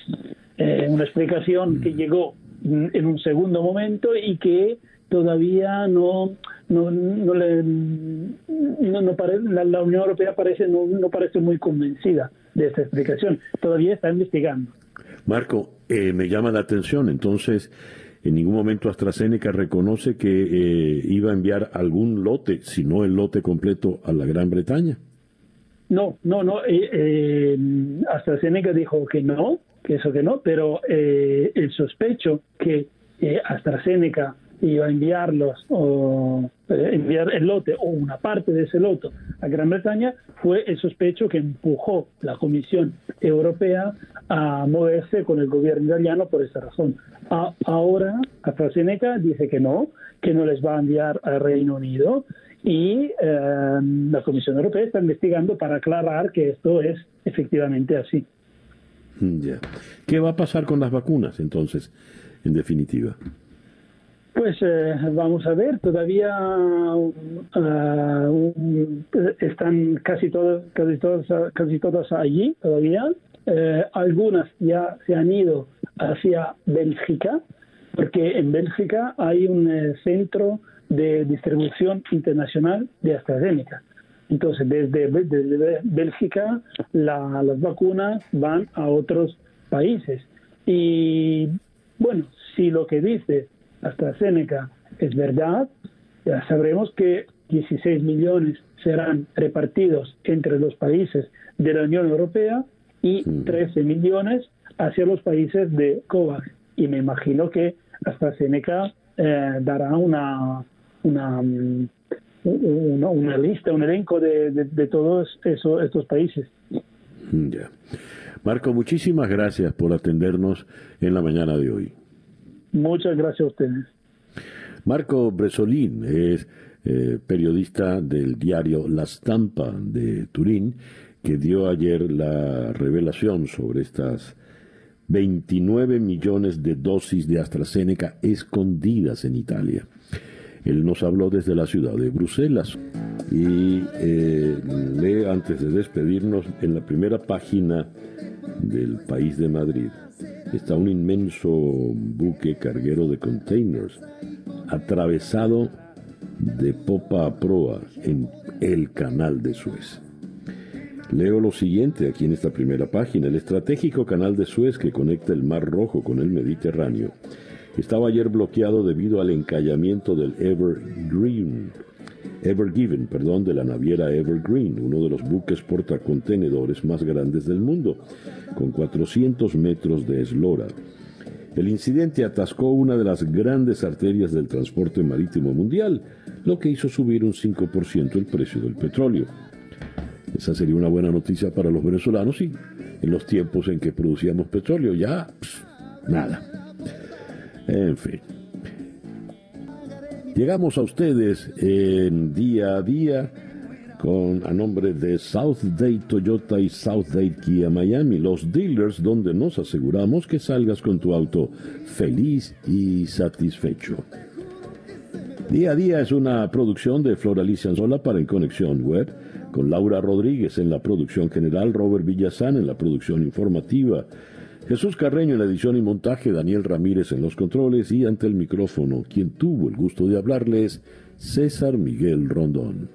Eh, una explicación que llegó en un segundo momento y que todavía no, no, no le no, no la, la, Unión Europea parece no, no parece muy convencida de esta explicación. Todavía está investigando. Marco, eh, me llama la atención. Entonces, en ningún momento AstraZeneca reconoce que eh, iba a enviar algún lote, si no el lote completo, a la Gran Bretaña. No, no, no. Eh, AstraZeneca dijo que no, que eso que no, pero el sospecho que AstraZeneca iba a enviarlos o eh, enviar el lote o una parte de ese lote a Gran Bretaña fue el sospecho que empujó la Comisión Europea a moverse con el gobierno italiano por esa razón. ahora AstraZeneca dice que no, que no les va a enviar al Reino Unido y eh, la Comisión Europea está investigando para aclarar que esto es efectivamente así. ¿Qué va a pasar con las vacunas entonces, en definitiva? Pues eh, vamos a ver, todavía uh, están casi todas, casi todas, casi todas allí todavía. Eh, algunas ya se han ido hacia Bélgica, porque en Bélgica hay un eh, centro de distribución internacional de AstraZeneca. Entonces, desde, Bélgica las vacunas van a otros países. Y bueno, si lo que dice AstraZeneca es verdad, ya sabremos que 16 millones serán repartidos entre los países de la Unión Europea y 13 millones hacia los países de COVAX. Y me imagino que AstraZeneca eh, dará una, una, una, lista, un elenco de, de, todos esos, estos países. Marco, muchísimas gracias por atendernos en la mañana de hoy. Muchas gracias a ustedes. Marco Bresolín es eh, periodista del diario La Stampa de Turín, que dio ayer la revelación sobre estas 29 millones de dosis de AstraZeneca escondidas en Italia. Él nos habló desde la ciudad de Bruselas y eh, lee antes de despedirnos en la primera página del país de Madrid está un inmenso buque carguero de containers atravesado de popa a proa en el canal de Suez. Leo lo siguiente aquí en esta primera página. El estratégico canal de Suez que conecta el Mar Rojo con el Mediterráneo estaba ayer bloqueado debido al encallamiento del Evergreen, Evergiven, perdón, de la naviera Evergreen, uno de los buques portacontenedores más grandes del mundo, con 400 metros de eslora. El incidente atascó una de las grandes arterias del transporte marítimo mundial, lo que hizo subir un 5% el precio del petróleo. Esa sería una buena noticia para los venezolanos y en los tiempos en que producíamos petróleo ya nada. En fin. Llegamos a ustedes en día a día con a nombre de South Day Toyota y South Day Kia Miami, los dealers donde nos aseguramos que salgas con tu auto feliz y satisfecho. Día a día es una producción de Floralicia Anzola para En Conexión Web, con Laura Rodríguez en la producción general, Robert Villazán en la producción informativa, Jesús Carreño en la edición y montaje, Daniel Ramírez en los controles y ante el micrófono, quien tuvo el gusto de hablarles, César Miguel Rondón.